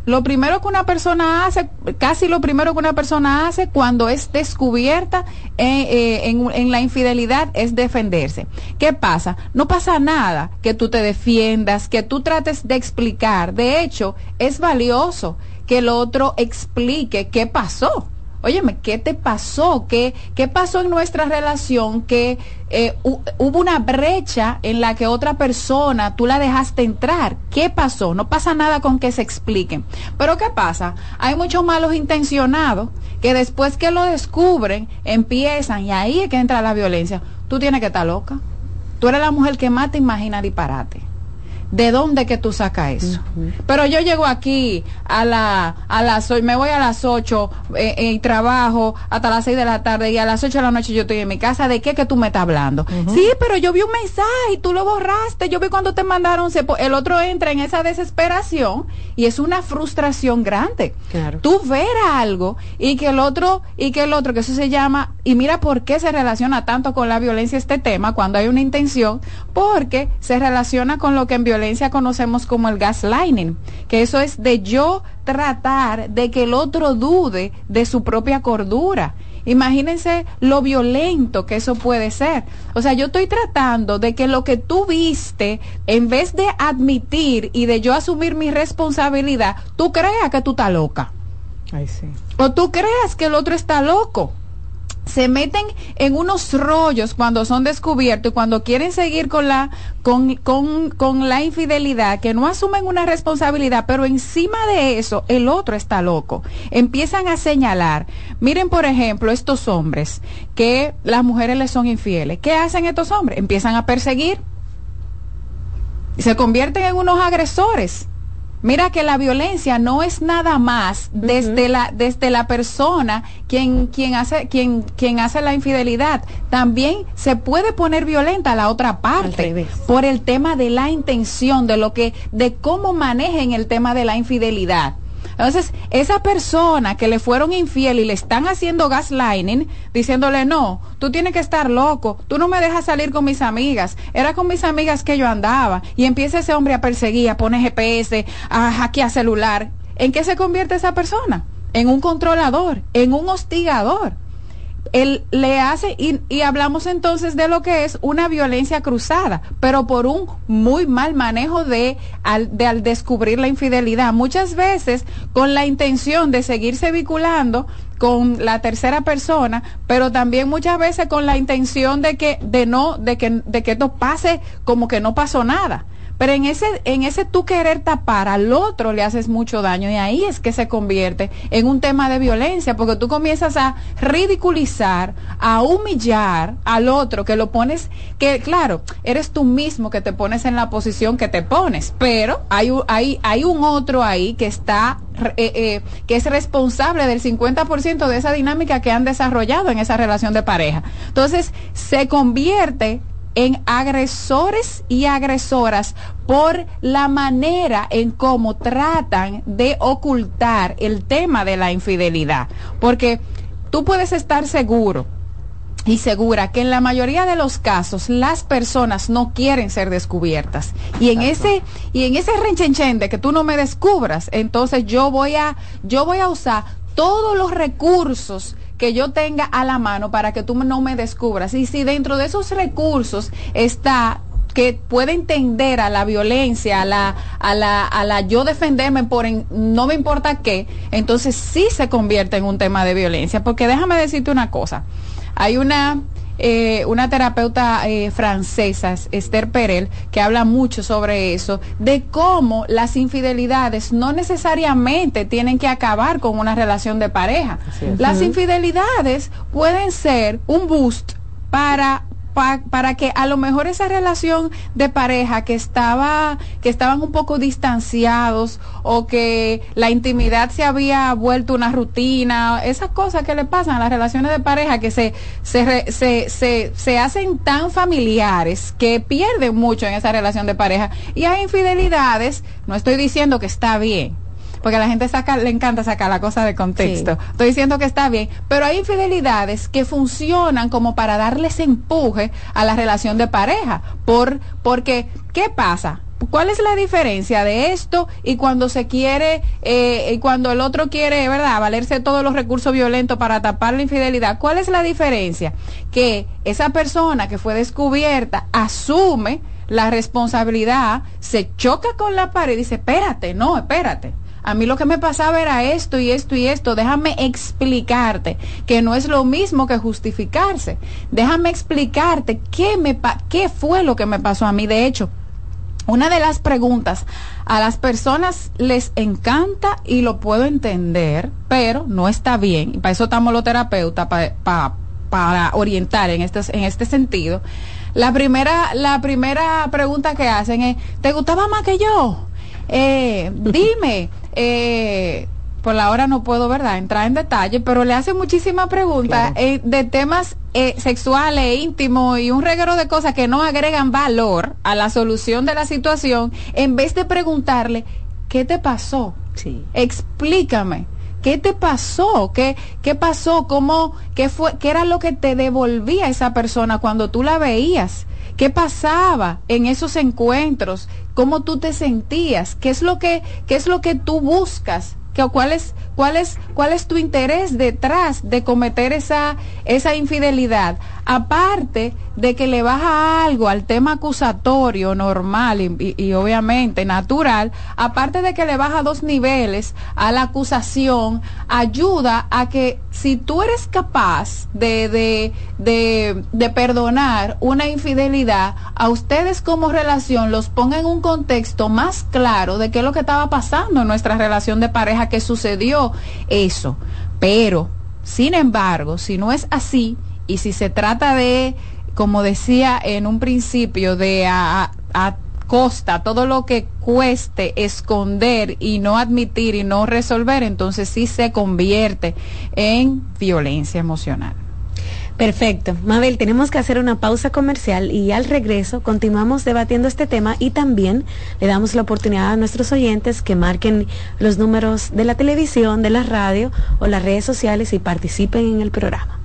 lo primero que una persona hace, casi lo primero que una persona hace cuando es descubierta eh, eh, en, en, la infidelidad es defenderse. ¿Qué pasa? No pasa nada que tú te defiendas, que tú trates de explicar. De hecho, es valioso que el otro explique qué pasó. Óyeme, ¿qué te pasó? ¿Qué, qué pasó en nuestra relación? Que eh, hubo una brecha en la que otra persona tú la dejaste entrar. ¿Qué pasó? No pasa nada con que se expliquen. Pero ¿qué pasa? Hay muchos malos intencionados que después que lo descubren empiezan y ahí es que entra la violencia. Tú tienes que estar loca. Tú eres la mujer que más te imagina disparate. ¿De dónde que tú sacas eso? Uh -huh. Pero yo llego aquí a la a las me voy a las 8 eh, eh, y trabajo hasta las 6 de la tarde y a las 8 de la noche yo estoy en mi casa. ¿De qué que tú me estás hablando? Uh -huh. Sí, pero yo vi un mensaje y tú lo borraste. Yo vi cuando te mandaron. El otro entra en esa desesperación y es una frustración grande. Claro. Tú ver algo y que el otro y que el otro que eso se llama y mira por qué se relaciona tanto con la violencia este tema cuando hay una intención porque se relaciona con lo que en violencia violencia conocemos como el gaslighting, que eso es de yo tratar de que el otro dude de su propia cordura. Imagínense lo violento que eso puede ser. O sea, yo estoy tratando de que lo que tú viste, en vez de admitir y de yo asumir mi responsabilidad, tú creas que tú estás loca. Ay, sí. O tú creas que el otro está loco se meten en unos rollos cuando son descubiertos y cuando quieren seguir con la con, con, con, la infidelidad que no asumen una responsabilidad pero encima de eso el otro está loco. Empiezan a señalar. Miren por ejemplo estos hombres que las mujeres les son infieles. ¿qué hacen estos hombres? empiezan a perseguir. Se convierten en unos agresores Mira que la violencia no es nada más desde la desde la persona quien quien hace quien quien hace la infidelidad. También se puede poner violenta a la otra parte por el tema de la intención de lo que de cómo manejen el tema de la infidelidad. Entonces, esa persona que le fueron infiel y le están haciendo gaslighting, diciéndole, no, tú tienes que estar loco, tú no me dejas salir con mis amigas, era con mis amigas que yo andaba, y empieza ese hombre a perseguir, a poner GPS, a hackear celular. ¿En qué se convierte esa persona? En un controlador, en un hostigador él le hace y, hablamos entonces de lo que es una violencia cruzada, pero por un muy mal manejo de al, de al descubrir la infidelidad, muchas veces con la intención de seguirse vinculando con la tercera persona, pero también muchas veces con la intención de que de no de que de que esto pase como que no pasó nada. Pero en ese, en ese tú querer tapar al otro le haces mucho daño y ahí es que se convierte en un tema de violencia, porque tú comienzas a ridiculizar, a humillar al otro, que lo pones, que claro, eres tú mismo que te pones en la posición que te pones, pero hay, hay, hay un otro ahí que está eh, eh, que es responsable del 50% de esa dinámica que han desarrollado en esa relación de pareja. Entonces, se convierte en agresores y agresoras por la manera en cómo tratan de ocultar el tema de la infidelidad. Porque tú puedes estar seguro y segura que en la mayoría de los casos las personas no quieren ser descubiertas y en ese y en ese renchenchen de que tú no me descubras entonces yo voy a yo voy a usar todos los recursos que yo tenga a la mano para que tú no me descubras. Y si dentro de esos recursos está que puede entender a la violencia, a la, a la, a la yo defenderme por no me importa qué, entonces sí se convierte en un tema de violencia. Porque déjame decirte una cosa, hay una eh, una terapeuta eh, francesa, Esther Perel, que habla mucho sobre eso, de cómo las infidelidades no necesariamente tienen que acabar con una relación de pareja. Las infidelidades pueden ser un boost para para que a lo mejor esa relación de pareja que estaba que estaban un poco distanciados o que la intimidad se había vuelto una rutina esas cosas que le pasan a las relaciones de pareja que se se, se, se, se hacen tan familiares que pierden mucho en esa relación de pareja. Y hay infidelidades no estoy diciendo que está bien porque a la gente saca, le encanta sacar la cosa de contexto. Estoy diciendo que está bien, pero hay infidelidades que funcionan como para darles empuje a la relación de pareja, por, porque, ¿qué pasa? ¿Cuál es la diferencia de esto y cuando se quiere, eh, y cuando el otro quiere, ¿verdad?, valerse todos los recursos violentos para tapar la infidelidad. ¿Cuál es la diferencia? Que esa persona que fue descubierta asume la responsabilidad, se choca con la pared y dice, espérate, no, espérate a mí lo que me pasaba era esto y esto y esto, déjame explicarte que no es lo mismo que justificarse. Déjame explicarte qué, me qué fue lo que me pasó a mí. De hecho, una de las preguntas a las personas les encanta y lo puedo entender, pero no está bien. Y para eso estamos los terapeutas, para orientar en este, en este sentido. La primera, la primera pregunta que hacen es, ¿te gustaba más que yo? Eh, dime, eh, por la hora no puedo, ¿verdad?, entrar en detalle, pero le hace muchísimas preguntas eh, de temas eh, sexuales, íntimos y un reguero de cosas que no agregan valor a la solución de la situación, en vez de preguntarle, ¿qué te pasó? Sí. Explícame. ¿Qué te pasó? ¿Qué, qué pasó? ¿Cómo, qué fue, qué era lo que te devolvía esa persona cuando tú la veías? ¿Qué pasaba en esos encuentros? ¿Cómo tú te sentías? ¿Qué es lo que, qué es lo que tú buscas? ¿Cuál es, cuál, es, ¿Cuál es tu interés detrás de cometer esa, esa infidelidad? Aparte de que le baja algo al tema acusatorio normal y, obviamente natural, aparte de que le baja dos niveles a la acusación, ayuda a que si tú eres capaz de, de, de, de perdonar una infidelidad, a ustedes como relación los ponga en un contexto más claro de qué es lo que estaba pasando en nuestra relación de pareja que sucedió eso. Pero, sin embargo, si no es así y si se trata de, como decía en un principio, de a, costa, todo lo que cueste esconder y no admitir y no resolver, entonces sí se convierte en violencia emocional. Perfecto. Mabel, tenemos que hacer una pausa comercial y al regreso continuamos debatiendo este tema y también le damos la oportunidad a nuestros oyentes que marquen los números de la televisión, de la radio o las redes sociales y participen en el programa.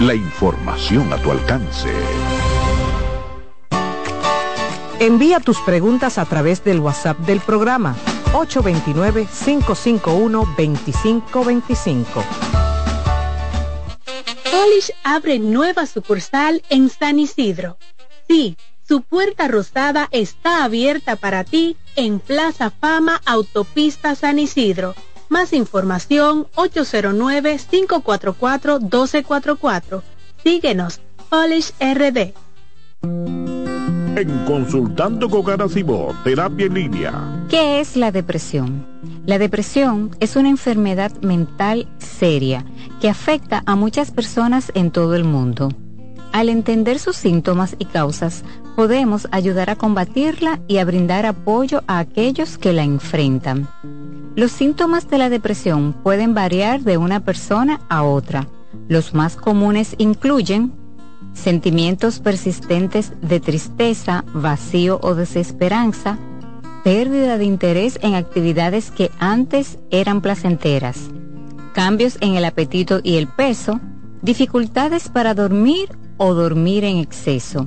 La información a tu alcance. Envía tus preguntas a través del WhatsApp del programa 829 551 2525. Polish abre nueva sucursal en San Isidro. Sí, su puerta rosada está abierta para ti en Plaza Fama Autopista San Isidro. Más información 809-544-1244. Síguenos, Polish RD. En Consultando con Garacimo, Terapia en Línea. ¿Qué es la depresión? La depresión es una enfermedad mental seria que afecta a muchas personas en todo el mundo. Al entender sus síntomas y causas, podemos ayudar a combatirla y a brindar apoyo a aquellos que la enfrentan. Los síntomas de la depresión pueden variar de una persona a otra. Los más comunes incluyen sentimientos persistentes de tristeza, vacío o desesperanza, pérdida de interés en actividades que antes eran placenteras, cambios en el apetito y el peso, dificultades para dormir o dormir en exceso,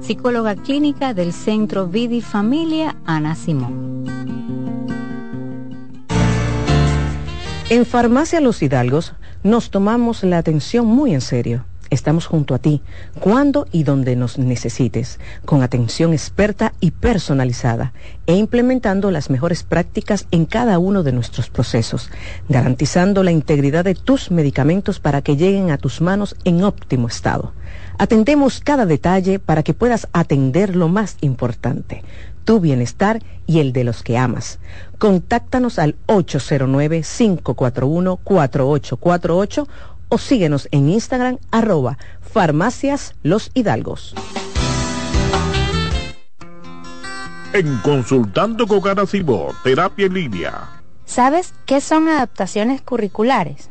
psicóloga clínica del Centro Vidi Familia Ana Simón. En Farmacia Los Hidalgos nos tomamos la atención muy en serio Estamos junto a ti, cuando y donde nos necesites, con atención experta y personalizada, e implementando las mejores prácticas en cada uno de nuestros procesos, garantizando la integridad de tus medicamentos para que lleguen a tus manos en óptimo estado. Atendemos cada detalle para que puedas atender lo más importante, tu bienestar y el de los que amas. Contáctanos al 809-541-4848 o síguenos en Instagram arroba farmacias los hidalgos. En Consultando con Garacimo, Terapia en Línea. ¿Sabes qué son adaptaciones curriculares?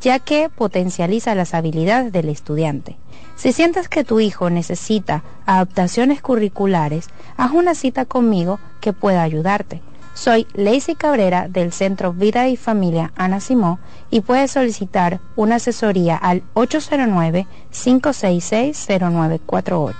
ya que potencializa las habilidades del estudiante. Si sientes que tu hijo necesita adaptaciones curriculares, haz una cita conmigo que pueda ayudarte. Soy Lacey Cabrera del Centro Vida y Familia Ana Simó y puedes solicitar una asesoría al 809-566-0948.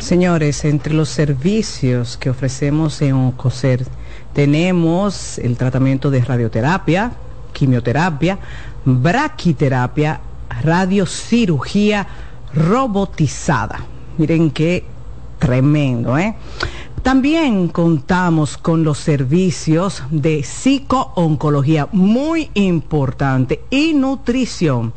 Señores, entre los servicios que ofrecemos en OCOSER tenemos el tratamiento de radioterapia, quimioterapia, braquiterapia, radiocirugía robotizada. Miren qué tremendo, ¿eh? También contamos con los servicios de psicooncología, muy importante, y nutrición.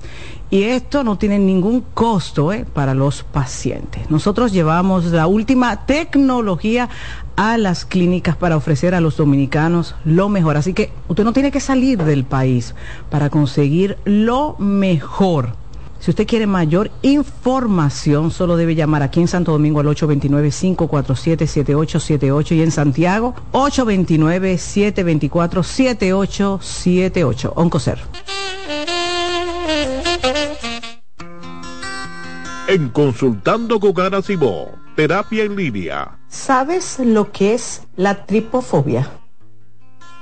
Y esto no tiene ningún costo ¿eh? para los pacientes. Nosotros llevamos la última tecnología a las clínicas para ofrecer a los dominicanos lo mejor. Así que usted no tiene que salir del país para conseguir lo mejor. Si usted quiere mayor información, solo debe llamar aquí en Santo Domingo al 829-547-7878 y en Santiago 829-724-7878. Oncocer. En Consultando con Ana Simó, terapia en línea. ¿Sabes lo que es la tripofobia?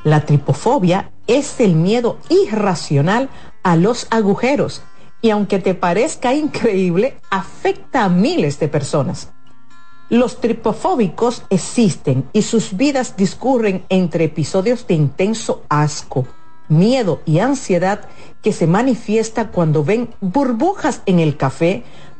La tripofobia es el miedo irracional a los agujeros y aunque te parezca increíble, afecta a miles de personas. Los tripofóbicos existen y sus vidas discurren entre episodios de intenso asco, miedo y ansiedad que se manifiesta cuando ven burbujas en el café,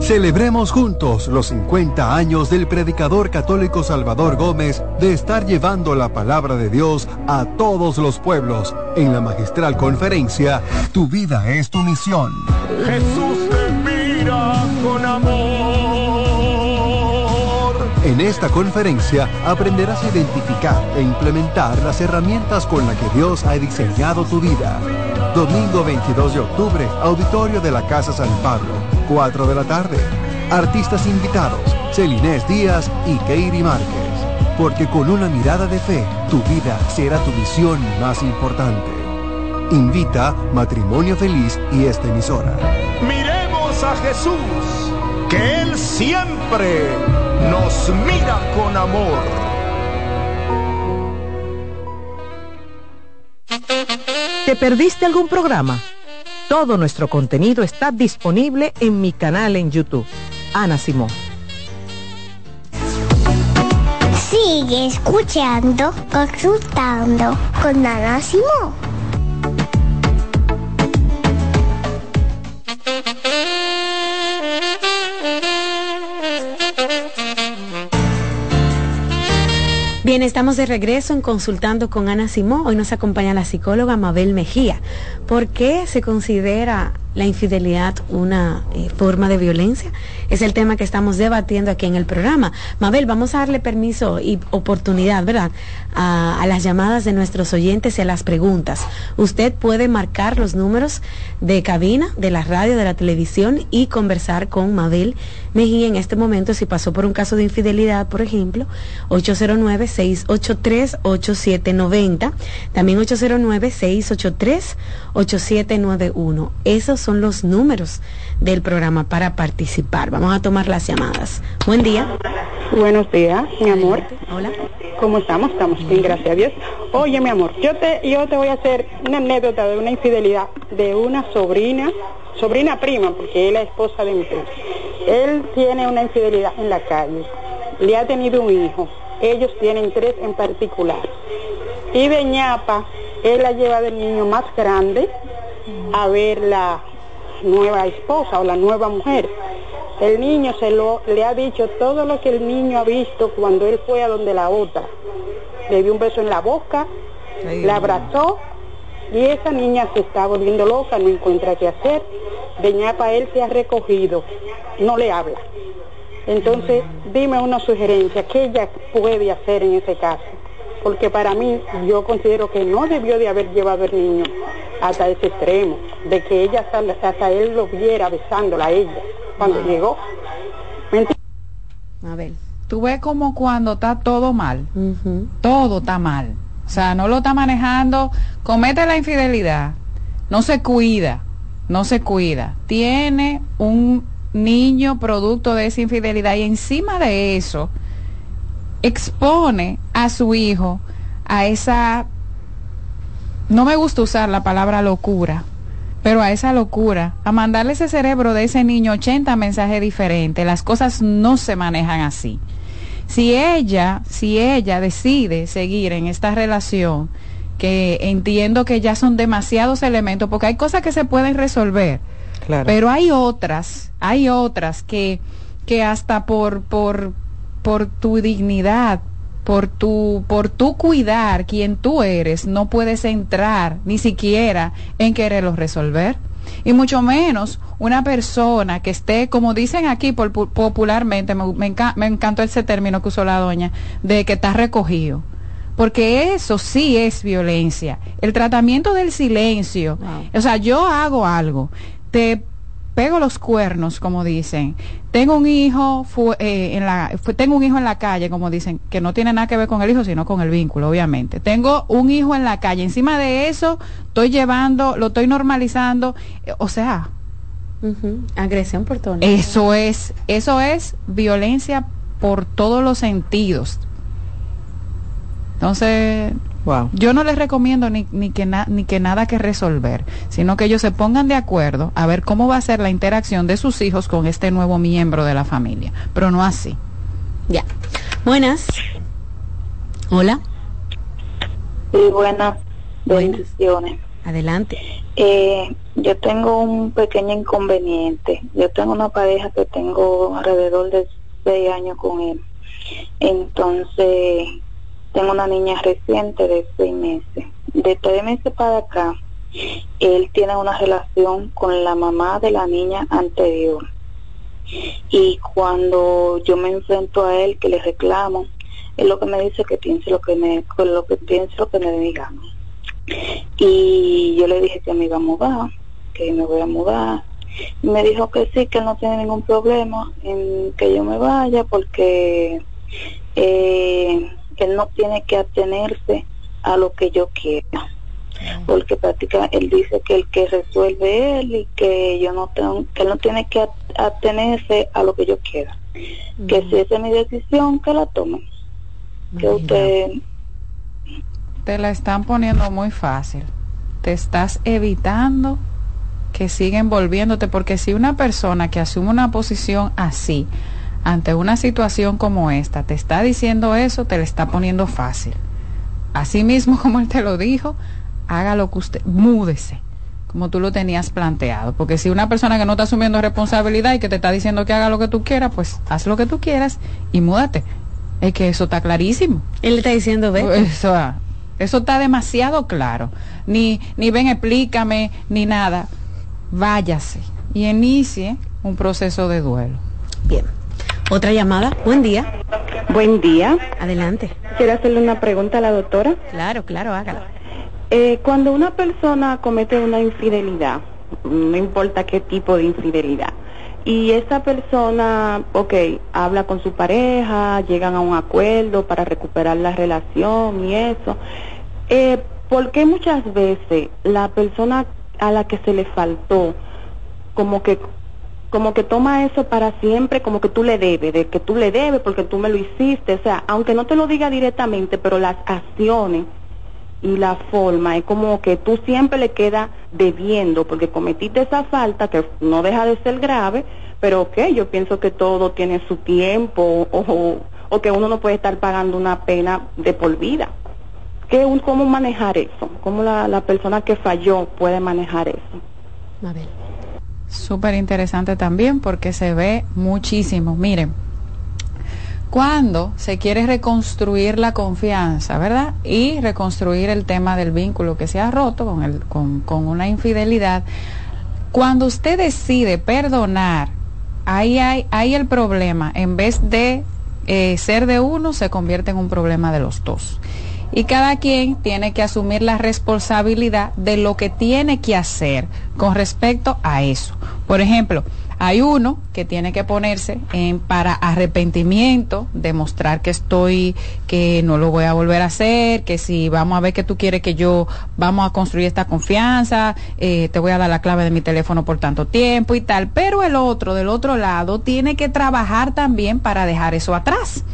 Celebremos juntos los 50 años del predicador católico Salvador Gómez de estar llevando la palabra de Dios a todos los pueblos en la magistral conferencia Tu vida es tu misión. Jesús te mira con amor. En esta conferencia aprenderás a identificar e implementar las herramientas con las que Dios ha diseñado tu vida. Domingo 22 de octubre, auditorio de la Casa San Pablo, 4 de la tarde. Artistas invitados, Celinés Díaz y Keiri Márquez. Porque con una mirada de fe, tu vida será tu misión más importante. Invita Matrimonio Feliz y esta emisora. Miremos a Jesús, que Él siempre nos mira con amor. ¿Te perdiste algún programa? Todo nuestro contenido está disponible en mi canal en YouTube. Ana Simón. Sigue escuchando, consultando con Ana Simón. Bien, estamos de regreso en Consultando con Ana Simón. Hoy nos acompaña la psicóloga Mabel Mejía. ¿Por qué se considera la infidelidad una eh, forma de violencia? Es el tema que estamos debatiendo aquí en el programa. Mabel, vamos a darle permiso y oportunidad, ¿verdad? A, a las llamadas de nuestros oyentes y a las preguntas. Usted puede marcar los números de cabina, de la radio, de la televisión y conversar con Mabel Mejía en este momento si pasó por un caso de infidelidad, por ejemplo, 809-683-8790, también 809-683-8791. Esos son los números del programa para participar. Vamos a tomar las llamadas. Buen día. Buenos días, mi amor. Hola. ¿Cómo estamos? Estamos bien, gracias a Dios. Oye, mi amor, yo te, yo te voy a hacer una anécdota de una infidelidad de una sobrina, sobrina prima, porque es la esposa de mi primo. Él tiene una infidelidad en la calle. Le ha tenido un hijo. Ellos tienen tres en particular. Y de ñapa, él la lleva del niño más grande a ver la nueva esposa o la nueva mujer. El niño se lo le ha dicho todo lo que el niño ha visto cuando él fue a donde la otra. Le dio un beso en la boca, la abrazó y esa niña se está volviendo loca, no encuentra qué hacer. De ñapa él se ha recogido, no le habla. Entonces, dime una sugerencia, ¿qué ella puede hacer en ese caso? Porque para mí, yo considero que no debió de haber llevado el niño hasta ese extremo, de que ella hasta, hasta él lo viera besándola a ella cuando llegó. A ver. Tú ves como cuando está todo mal, todo está mal. O sea, no lo está manejando, comete la infidelidad, no se cuida, no se cuida. Tiene un niño producto de esa infidelidad y encima de eso expone a su hijo a esa, no me gusta usar la palabra locura, pero a esa locura, a mandarle ese cerebro de ese niño 80 mensajes diferentes. Las cosas no se manejan así. Si ella, si ella decide seguir en esta relación, que entiendo que ya son demasiados elementos, porque hay cosas que se pueden resolver, pero hay otras, hay otras que, que hasta por, por, por tu dignidad, por tu, por tu cuidar quien tú eres, no puedes entrar ni siquiera en quererlo resolver y mucho menos una persona que esté, como dicen aquí popularmente, me, me, encantó ese término que usó la doña, de que está recogido. Porque eso sí es violencia. El tratamiento del silencio. O sea, yo hago algo, te pego los cuernos, como dicen. Tengo un hijo eh, en la tengo un hijo en la calle, como dicen, que no tiene nada que ver con el hijo, sino con el vínculo, obviamente. Tengo un hijo en la calle. Encima de eso, estoy llevando, lo estoy normalizando, eh, o sea, agresión por todo. Eso es, eso es violencia por todos los sentidos. Entonces, yo no les recomiendo ni, ni, que ni que nada que resolver, sino que ellos se pongan de acuerdo a ver cómo va a ser la interacción de sus hijos con este nuevo miembro de la familia, pero no así. Ya. Buenas. Hola. Sí, buenas. Bendiciones. Adelante. Eh, yo tengo un pequeño inconveniente. Yo tengo una pareja que tengo alrededor de seis años con él. Entonces, tengo una niña reciente de seis meses. De tres meses para acá, él tiene una relación con la mamá de la niña anterior. Y cuando yo me enfrento a él, que le reclamo, él lo que me dice que piense lo que me, lo que piense lo que me diga. Y yo le dije que me iba a mudar, que me voy a mudar. Y me dijo que sí, que no tiene ningún problema en que yo me vaya porque eh, él no tiene que atenerse a lo que yo quiera porque prácticamente él dice que el que resuelve él y que yo no tengo que él no tiene que atenerse a lo que yo quiera. Que si esa es mi decisión que la tome. Que usted te la están poniendo muy fácil. Te estás evitando que siga envolviéndote porque si una persona que asume una posición así ante una situación como esta te está diciendo eso, te le está poniendo fácil. Así mismo como él te lo dijo, haga lo que usted, múdese, como tú lo tenías planteado. Porque si una persona que no está asumiendo responsabilidad y que te está diciendo que haga lo que tú quieras, pues haz lo que tú quieras y múdate. Es que eso está clarísimo. Él le está diciendo, ve. Eso, eso está demasiado claro. Ni, ni ven, explícame, ni nada. Váyase y inicie un proceso de duelo. Bien. Otra llamada. Buen día. Buen día. Adelante. Quiero hacerle una pregunta a la doctora. Claro, claro, hágala. Eh, cuando una persona comete una infidelidad, no importa qué tipo de infidelidad, y esa persona, ok, habla con su pareja, llegan a un acuerdo para recuperar la relación y eso, eh, ¿por qué muchas veces la persona a la que se le faltó como que como que toma eso para siempre, como que tú le debes, de que tú le debes porque tú me lo hiciste, o sea, aunque no te lo diga directamente, pero las acciones y la forma es como que tú siempre le quedas debiendo porque cometiste esa falta que no deja de ser grave, pero ok, yo pienso que todo tiene su tiempo o, o que uno no puede estar pagando una pena de por vida. ¿Qué, ¿Cómo manejar eso? ¿Cómo la, la persona que falló puede manejar eso? A. Súper interesante también porque se ve muchísimo. Miren, cuando se quiere reconstruir la confianza, ¿verdad? Y reconstruir el tema del vínculo que se ha roto con, el, con, con una infidelidad, cuando usted decide perdonar ahí hay, el problema. En vez de eh, ser de uno, se convierte en un problema de los dos. Y cada quien tiene que asumir la responsabilidad de lo que tiene que hacer con respecto a eso. Por ejemplo, hay uno que tiene que ponerse en para arrepentimiento, demostrar que estoy, que no lo voy a volver a hacer, que si vamos a ver que tú quieres que yo vamos a construir esta confianza, eh, te voy a dar la clave de mi teléfono por tanto tiempo y tal. Pero el otro, del otro lado, tiene que trabajar también para dejar eso atrás.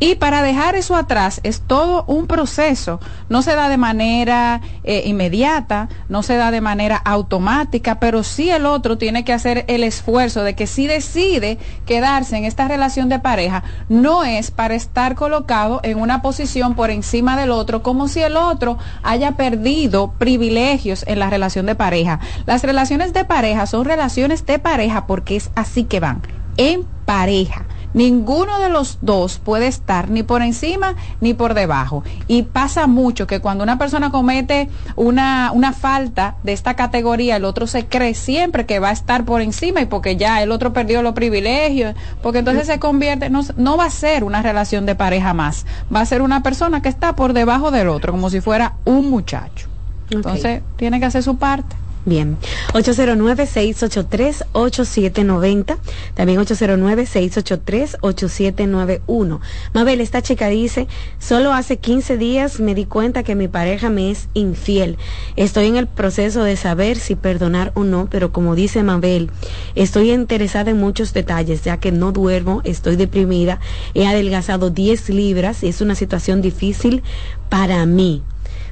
Y para dejar eso atrás es todo un proceso. No se da de manera eh, inmediata, no se da de manera automática, pero sí el otro tiene que hacer el esfuerzo de que si decide quedarse en esta relación de pareja, no es para estar colocado en una posición por encima del otro, como si el otro haya perdido privilegios en la relación de pareja. Las relaciones de pareja son relaciones de pareja porque es así que van, en pareja Ninguno de los dos puede estar ni por encima ni por debajo. Y pasa mucho que cuando una persona comete una, una falta de esta categoría, el otro se cree siempre que va a estar por encima y porque ya el otro perdió los privilegios, porque entonces se convierte, no, no va a ser una relación de pareja más, va a ser una persona que está por debajo del otro, como si fuera un muchacho. Entonces, tiene que hacer su parte. Bien, 809-683-8790, también 809-683-8791. Mabel, esta chica dice, solo hace 15 días me di cuenta que mi pareja me es infiel. Estoy en el proceso de saber si perdonar o no, pero como dice Mabel, estoy interesada en muchos detalles, ya que no duermo, estoy deprimida, he adelgazado 10 libras y es una situación difícil para mí.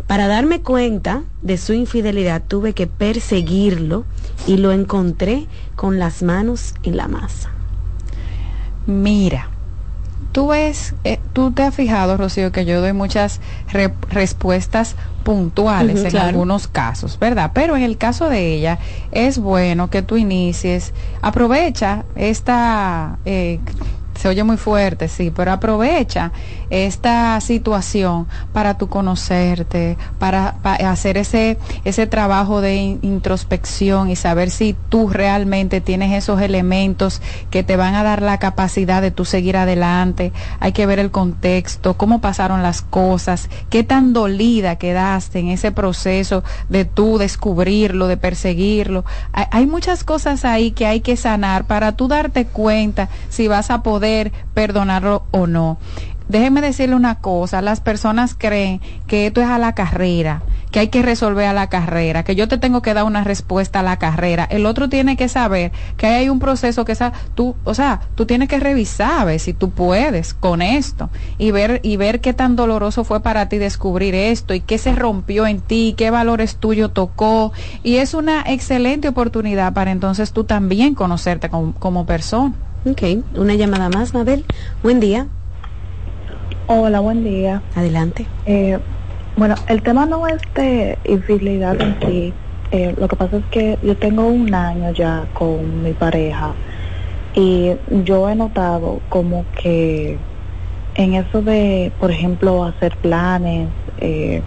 Para darme cuenta de su infidelidad tuve que perseguirlo y lo encontré con las manos en la masa. Mira, tú ves, eh, tú te has fijado, Rocío, que yo doy muchas respuestas puntuales en algunos casos, ¿verdad? Pero en el caso de ella, es bueno que tú inicies, aprovecha esta eh, se oye muy fuerte, sí, pero aprovecha esta situación para tu conocerte, para, hacer ese, ese trabajo de introspección y saber si tú realmente tienes esos elementos que te van a dar la capacidad de tú seguir adelante. Hay que ver el contexto, cómo pasaron las cosas, qué tan dolida quedaste en ese proceso de tú descubrirlo, de perseguirlo. Hay, hay muchas cosas ahí que hay que sanar para tú darte cuenta si vas a poder perdonarlo o no. Déjenme decirle una cosa, las personas creen que esto es a la carrera, que hay que resolver a la carrera, que yo te tengo que dar una respuesta a la carrera. El otro tiene que saber que hay un proceso que esa, tú, o sea, tú tienes que revisar ver si tú puedes con esto y ver y ver qué tan doloroso fue para ti descubrir esto y qué se rompió en ti, qué valores tuyos tocó y es una excelente oportunidad para entonces tú también conocerte como persona. Ok, una llamada más, Mabel. Buen día. Hola, buen día. Adelante. Eh, bueno, el tema no es de infidelidad en sí. Eh, lo que pasa es que yo tengo un año ya con mi pareja y yo he notado como que en eso de, por ejemplo, hacer planes, eh,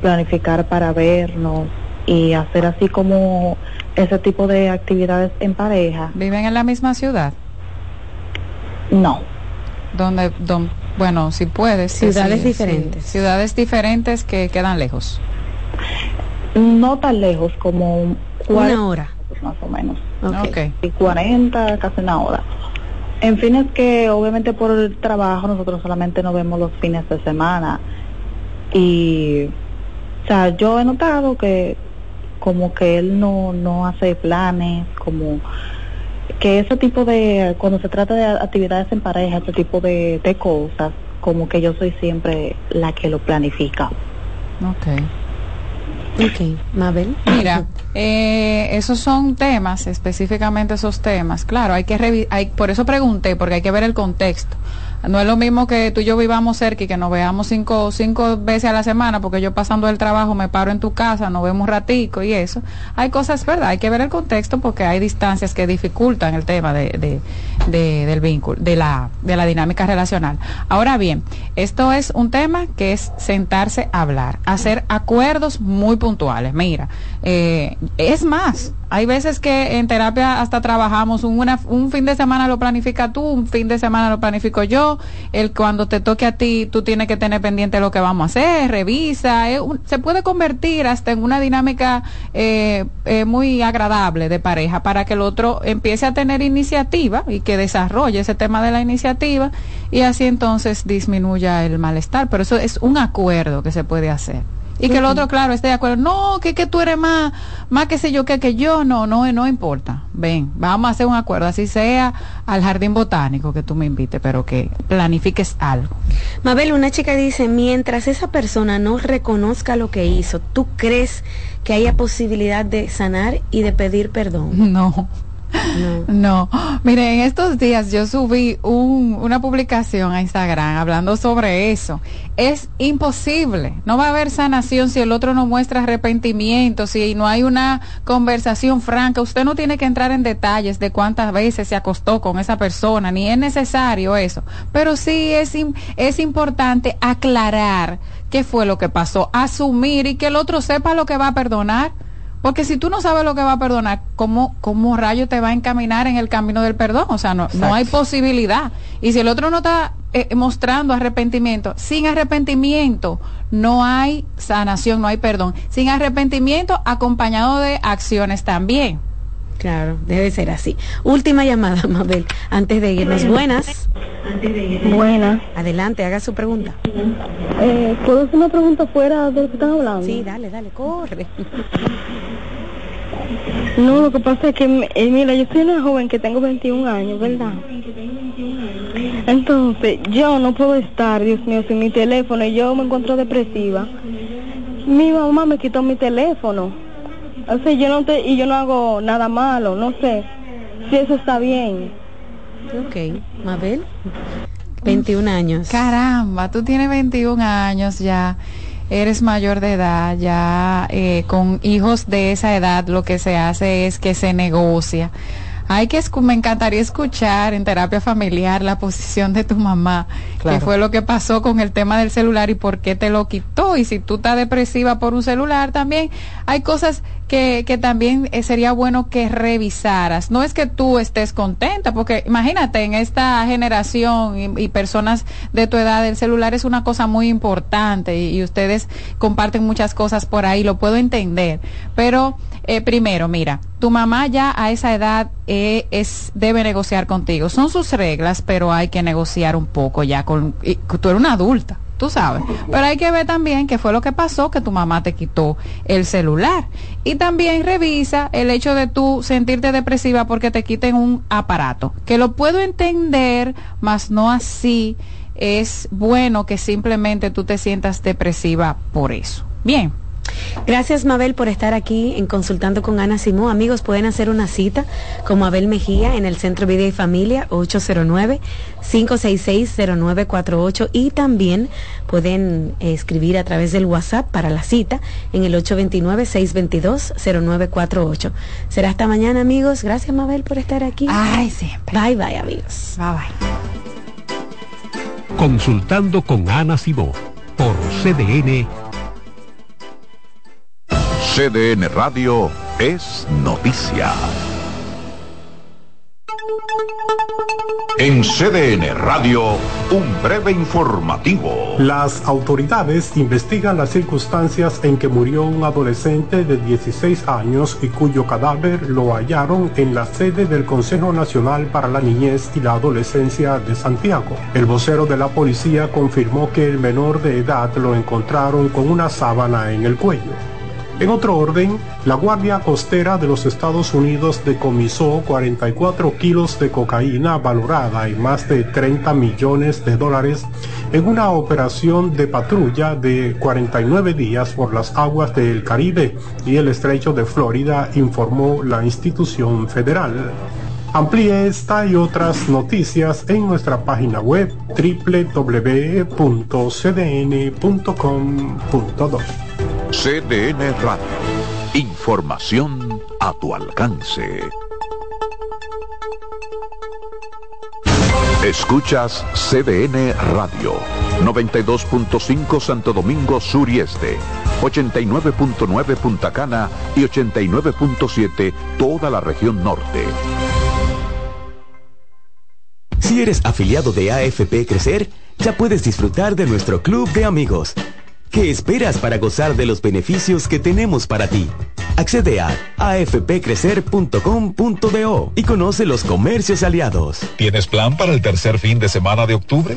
planificar para vernos y hacer así como ese tipo de actividades en pareja. ¿Viven en la misma ciudad? No. Donde, bueno, si puedes. Ciudades diferentes. Ciudades diferentes que quedan lejos. No tan lejos, como una hora. Más o menos. Okay. Y 40, casi una hora. En fin, es que obviamente por el trabajo nosotros solamente nos vemos los fines de semana. Y, o sea, yo he notado que como que él no, no hace planes, como que ese tipo de, cuando se trata de actividades en pareja, ese tipo de, de cosas, como que yo soy siempre la que lo planifica. Ok. Ok, Mabel. Mira, eh, esos son temas, específicamente esos temas. Claro, hay que hay, por eso pregunté, porque hay que ver el contexto. No es lo mismo que tú y yo vivamos cerca y que nos veamos cinco, cinco veces a la semana, porque yo pasando el trabajo me paro en tu casa, nos vemos un ratico y eso. Hay cosas, ¿verdad? Hay que ver el contexto porque hay distancias que dificultan el tema de, de, del vínculo, de la, de la dinámica relacional. Ahora bien, esto es un tema que es sentarse a hablar, hacer acuerdos muy puntuales. Mira, eh, es más, hay veces que en terapia hasta trabajamos una, un fin de semana lo planifica tú, un fin de semana lo planifico yo. El cuando te toque a ti, tú tienes que tener pendiente lo que vamos a hacer, revisa. se puede convertir hasta en una dinámica eh, eh, muy agradable de pareja para que el otro empiece a tener iniciativa y que desarrolle ese tema de la iniciativa y así entonces disminuya el malestar. Pero eso es un acuerdo que se puede hacer. Y que el otro, claro, esté de acuerdo. No, que, que tú eres más, más que sé yo que, que yo. No, no, no importa. Ven, vamos a hacer un acuerdo, así sea al jardín botánico que tú me invites, pero que planifiques algo. Mabel, una chica dice, mientras esa persona no reconozca lo que hizo, ¿tú crees que haya posibilidad de sanar y de pedir perdón? No. No. Mire, en estos días yo subí una publicación a Instagram hablando sobre eso. Es imposible. No va a haber sanación si el otro no muestra arrepentimiento, si no hay una conversación franca. Usted no tiene que entrar en detalles de cuántas veces se acostó con esa persona, ni es necesario eso. Pero sí es, es importante aclarar qué fue lo que pasó, asumir y que el otro sepa lo que va a perdonar porque si tú no sabes lo que va a perdonar, ¿cómo, cómo rayo te va a encaminar en el camino del perdón? O sea, no, no hay posibilidad. Y si el otro no está eh, mostrando arrepentimiento, sin arrepentimiento no hay sanación, no hay perdón. Sin arrepentimiento acompañado de acciones también. Claro, debe ser así. Última llamada, Mabel, antes de irnos. Buenas. Buenas. Adelante, haga su pregunta. Eh, ¿Puedo hacer una pregunta fuera de lo que están hablando? Sí, dale, dale, corre. No, lo que pasa es que, eh, mira, yo soy una joven que tengo 21 años, ¿verdad? Entonces, yo no puedo estar, Dios mío, sin mi teléfono y yo me encuentro depresiva. Mi mamá me quitó mi teléfono. O sea, yo no te, y yo no hago nada malo, no sé si eso está bien. Ok, Mabel, 21 años. Caramba, tú tienes 21 años ya eres mayor de edad, ya eh, con hijos de esa edad lo que se hace es que se negocia. Hay que me encantaría escuchar en terapia familiar la posición de tu mamá, qué fue lo que pasó con el tema del celular y por qué te lo quitó y si tú estás depresiva por un celular también hay cosas que, que también eh, sería bueno que revisaras. No es que tú estés contenta, porque imagínate, en esta generación y, personas de tu edad, el celular es una cosa muy importante y, ustedes comparten muchas cosas por ahí, lo puedo entender. Pero eh, primero, mira, tu mamá ya a esa edad eh, es debe negociar contigo. Son sus reglas, pero hay que negociar un poco ya con... tú eres una adulta tú sabes. Pero hay que ver también qué fue lo que pasó, que tu mamá te quitó el celular. Y también revisa el hecho de tú sentirte depresiva porque te quiten un aparato, que lo puedo entender, mas no así es bueno que simplemente tú te sientas depresiva por eso. Bien. Gracias Mabel por estar aquí en Consultando con Ana Simón. Amigos, pueden hacer una cita con Mabel Mejía en el Centro Vida y Familia 809-566-0948 y también pueden escribir a través del WhatsApp para la cita en el 829-622-0948. Será hasta mañana amigos. Gracias Mabel por estar aquí. Ay, siempre. Bye bye amigos. Bye bye. Consultando con Ana Simón por CDN CDN Radio es noticia. En CDN Radio, un breve informativo. Las autoridades investigan las circunstancias en que murió un adolescente de 16 años y cuyo cadáver lo hallaron en la sede del Consejo Nacional para la Niñez y la Adolescencia de Santiago. El vocero de la policía confirmó que el menor de edad lo encontraron con una sábana en el cuello. En otro orden, la Guardia Costera de los Estados Unidos decomisó 44 kilos de cocaína valorada en más de 30 millones de dólares en una operación de patrulla de 49 días por las aguas del Caribe y el estrecho de Florida, informó la institución federal. Amplíe esta y otras noticias en nuestra página web www.cdn.com.do. CDN Radio. Información a tu alcance. Escuchas CDN Radio, 92.5 Santo Domingo Sur y Este, 89.9 Punta Cana y 89.7 toda la región norte. Si eres afiliado de AFP Crecer, ya puedes disfrutar de nuestro club de amigos. ¿Qué esperas para gozar de los beneficios que tenemos para ti? Accede a afpcrecer.com.do y conoce los comercios aliados. ¿Tienes plan para el tercer fin de semana de octubre?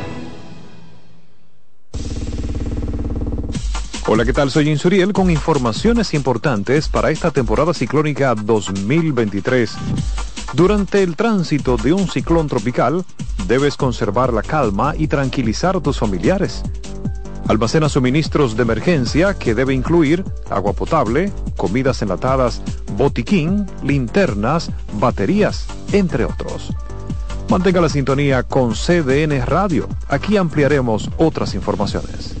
Hola, ¿qué tal? Soy Insuriel con informaciones importantes para esta temporada ciclónica 2023. Durante el tránsito de un ciclón tropical, debes conservar la calma y tranquilizar a tus familiares. Almacena suministros de emergencia que debe incluir agua potable, comidas enlatadas, botiquín, linternas, baterías, entre otros. Mantenga la sintonía con CDN Radio. Aquí ampliaremos otras informaciones.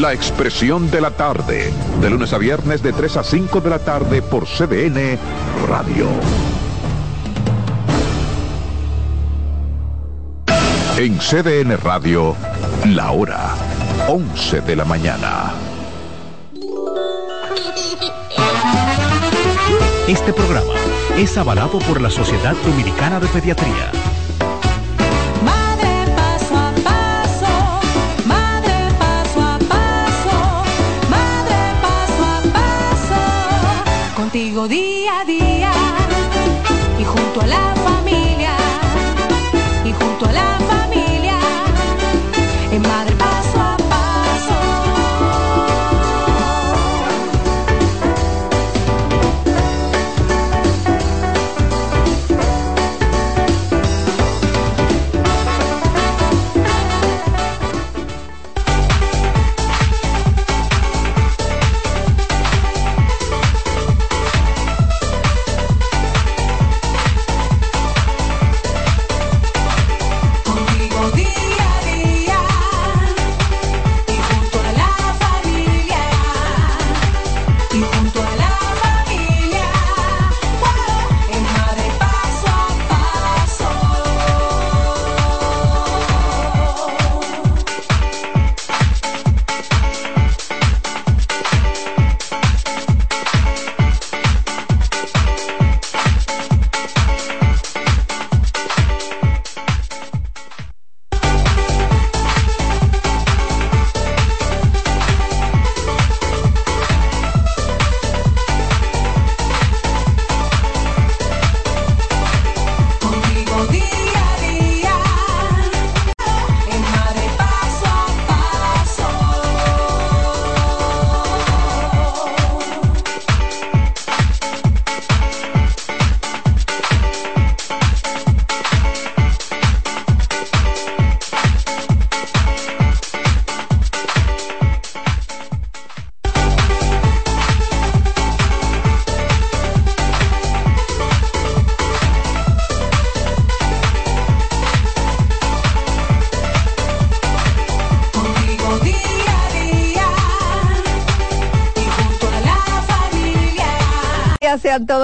La Expresión de la Tarde, de lunes a viernes de 3 a 5 de la tarde por CDN Radio. En CDN Radio, la hora 11 de la mañana. Este programa es avalado por la Sociedad Dominicana de Pediatría. Día a día día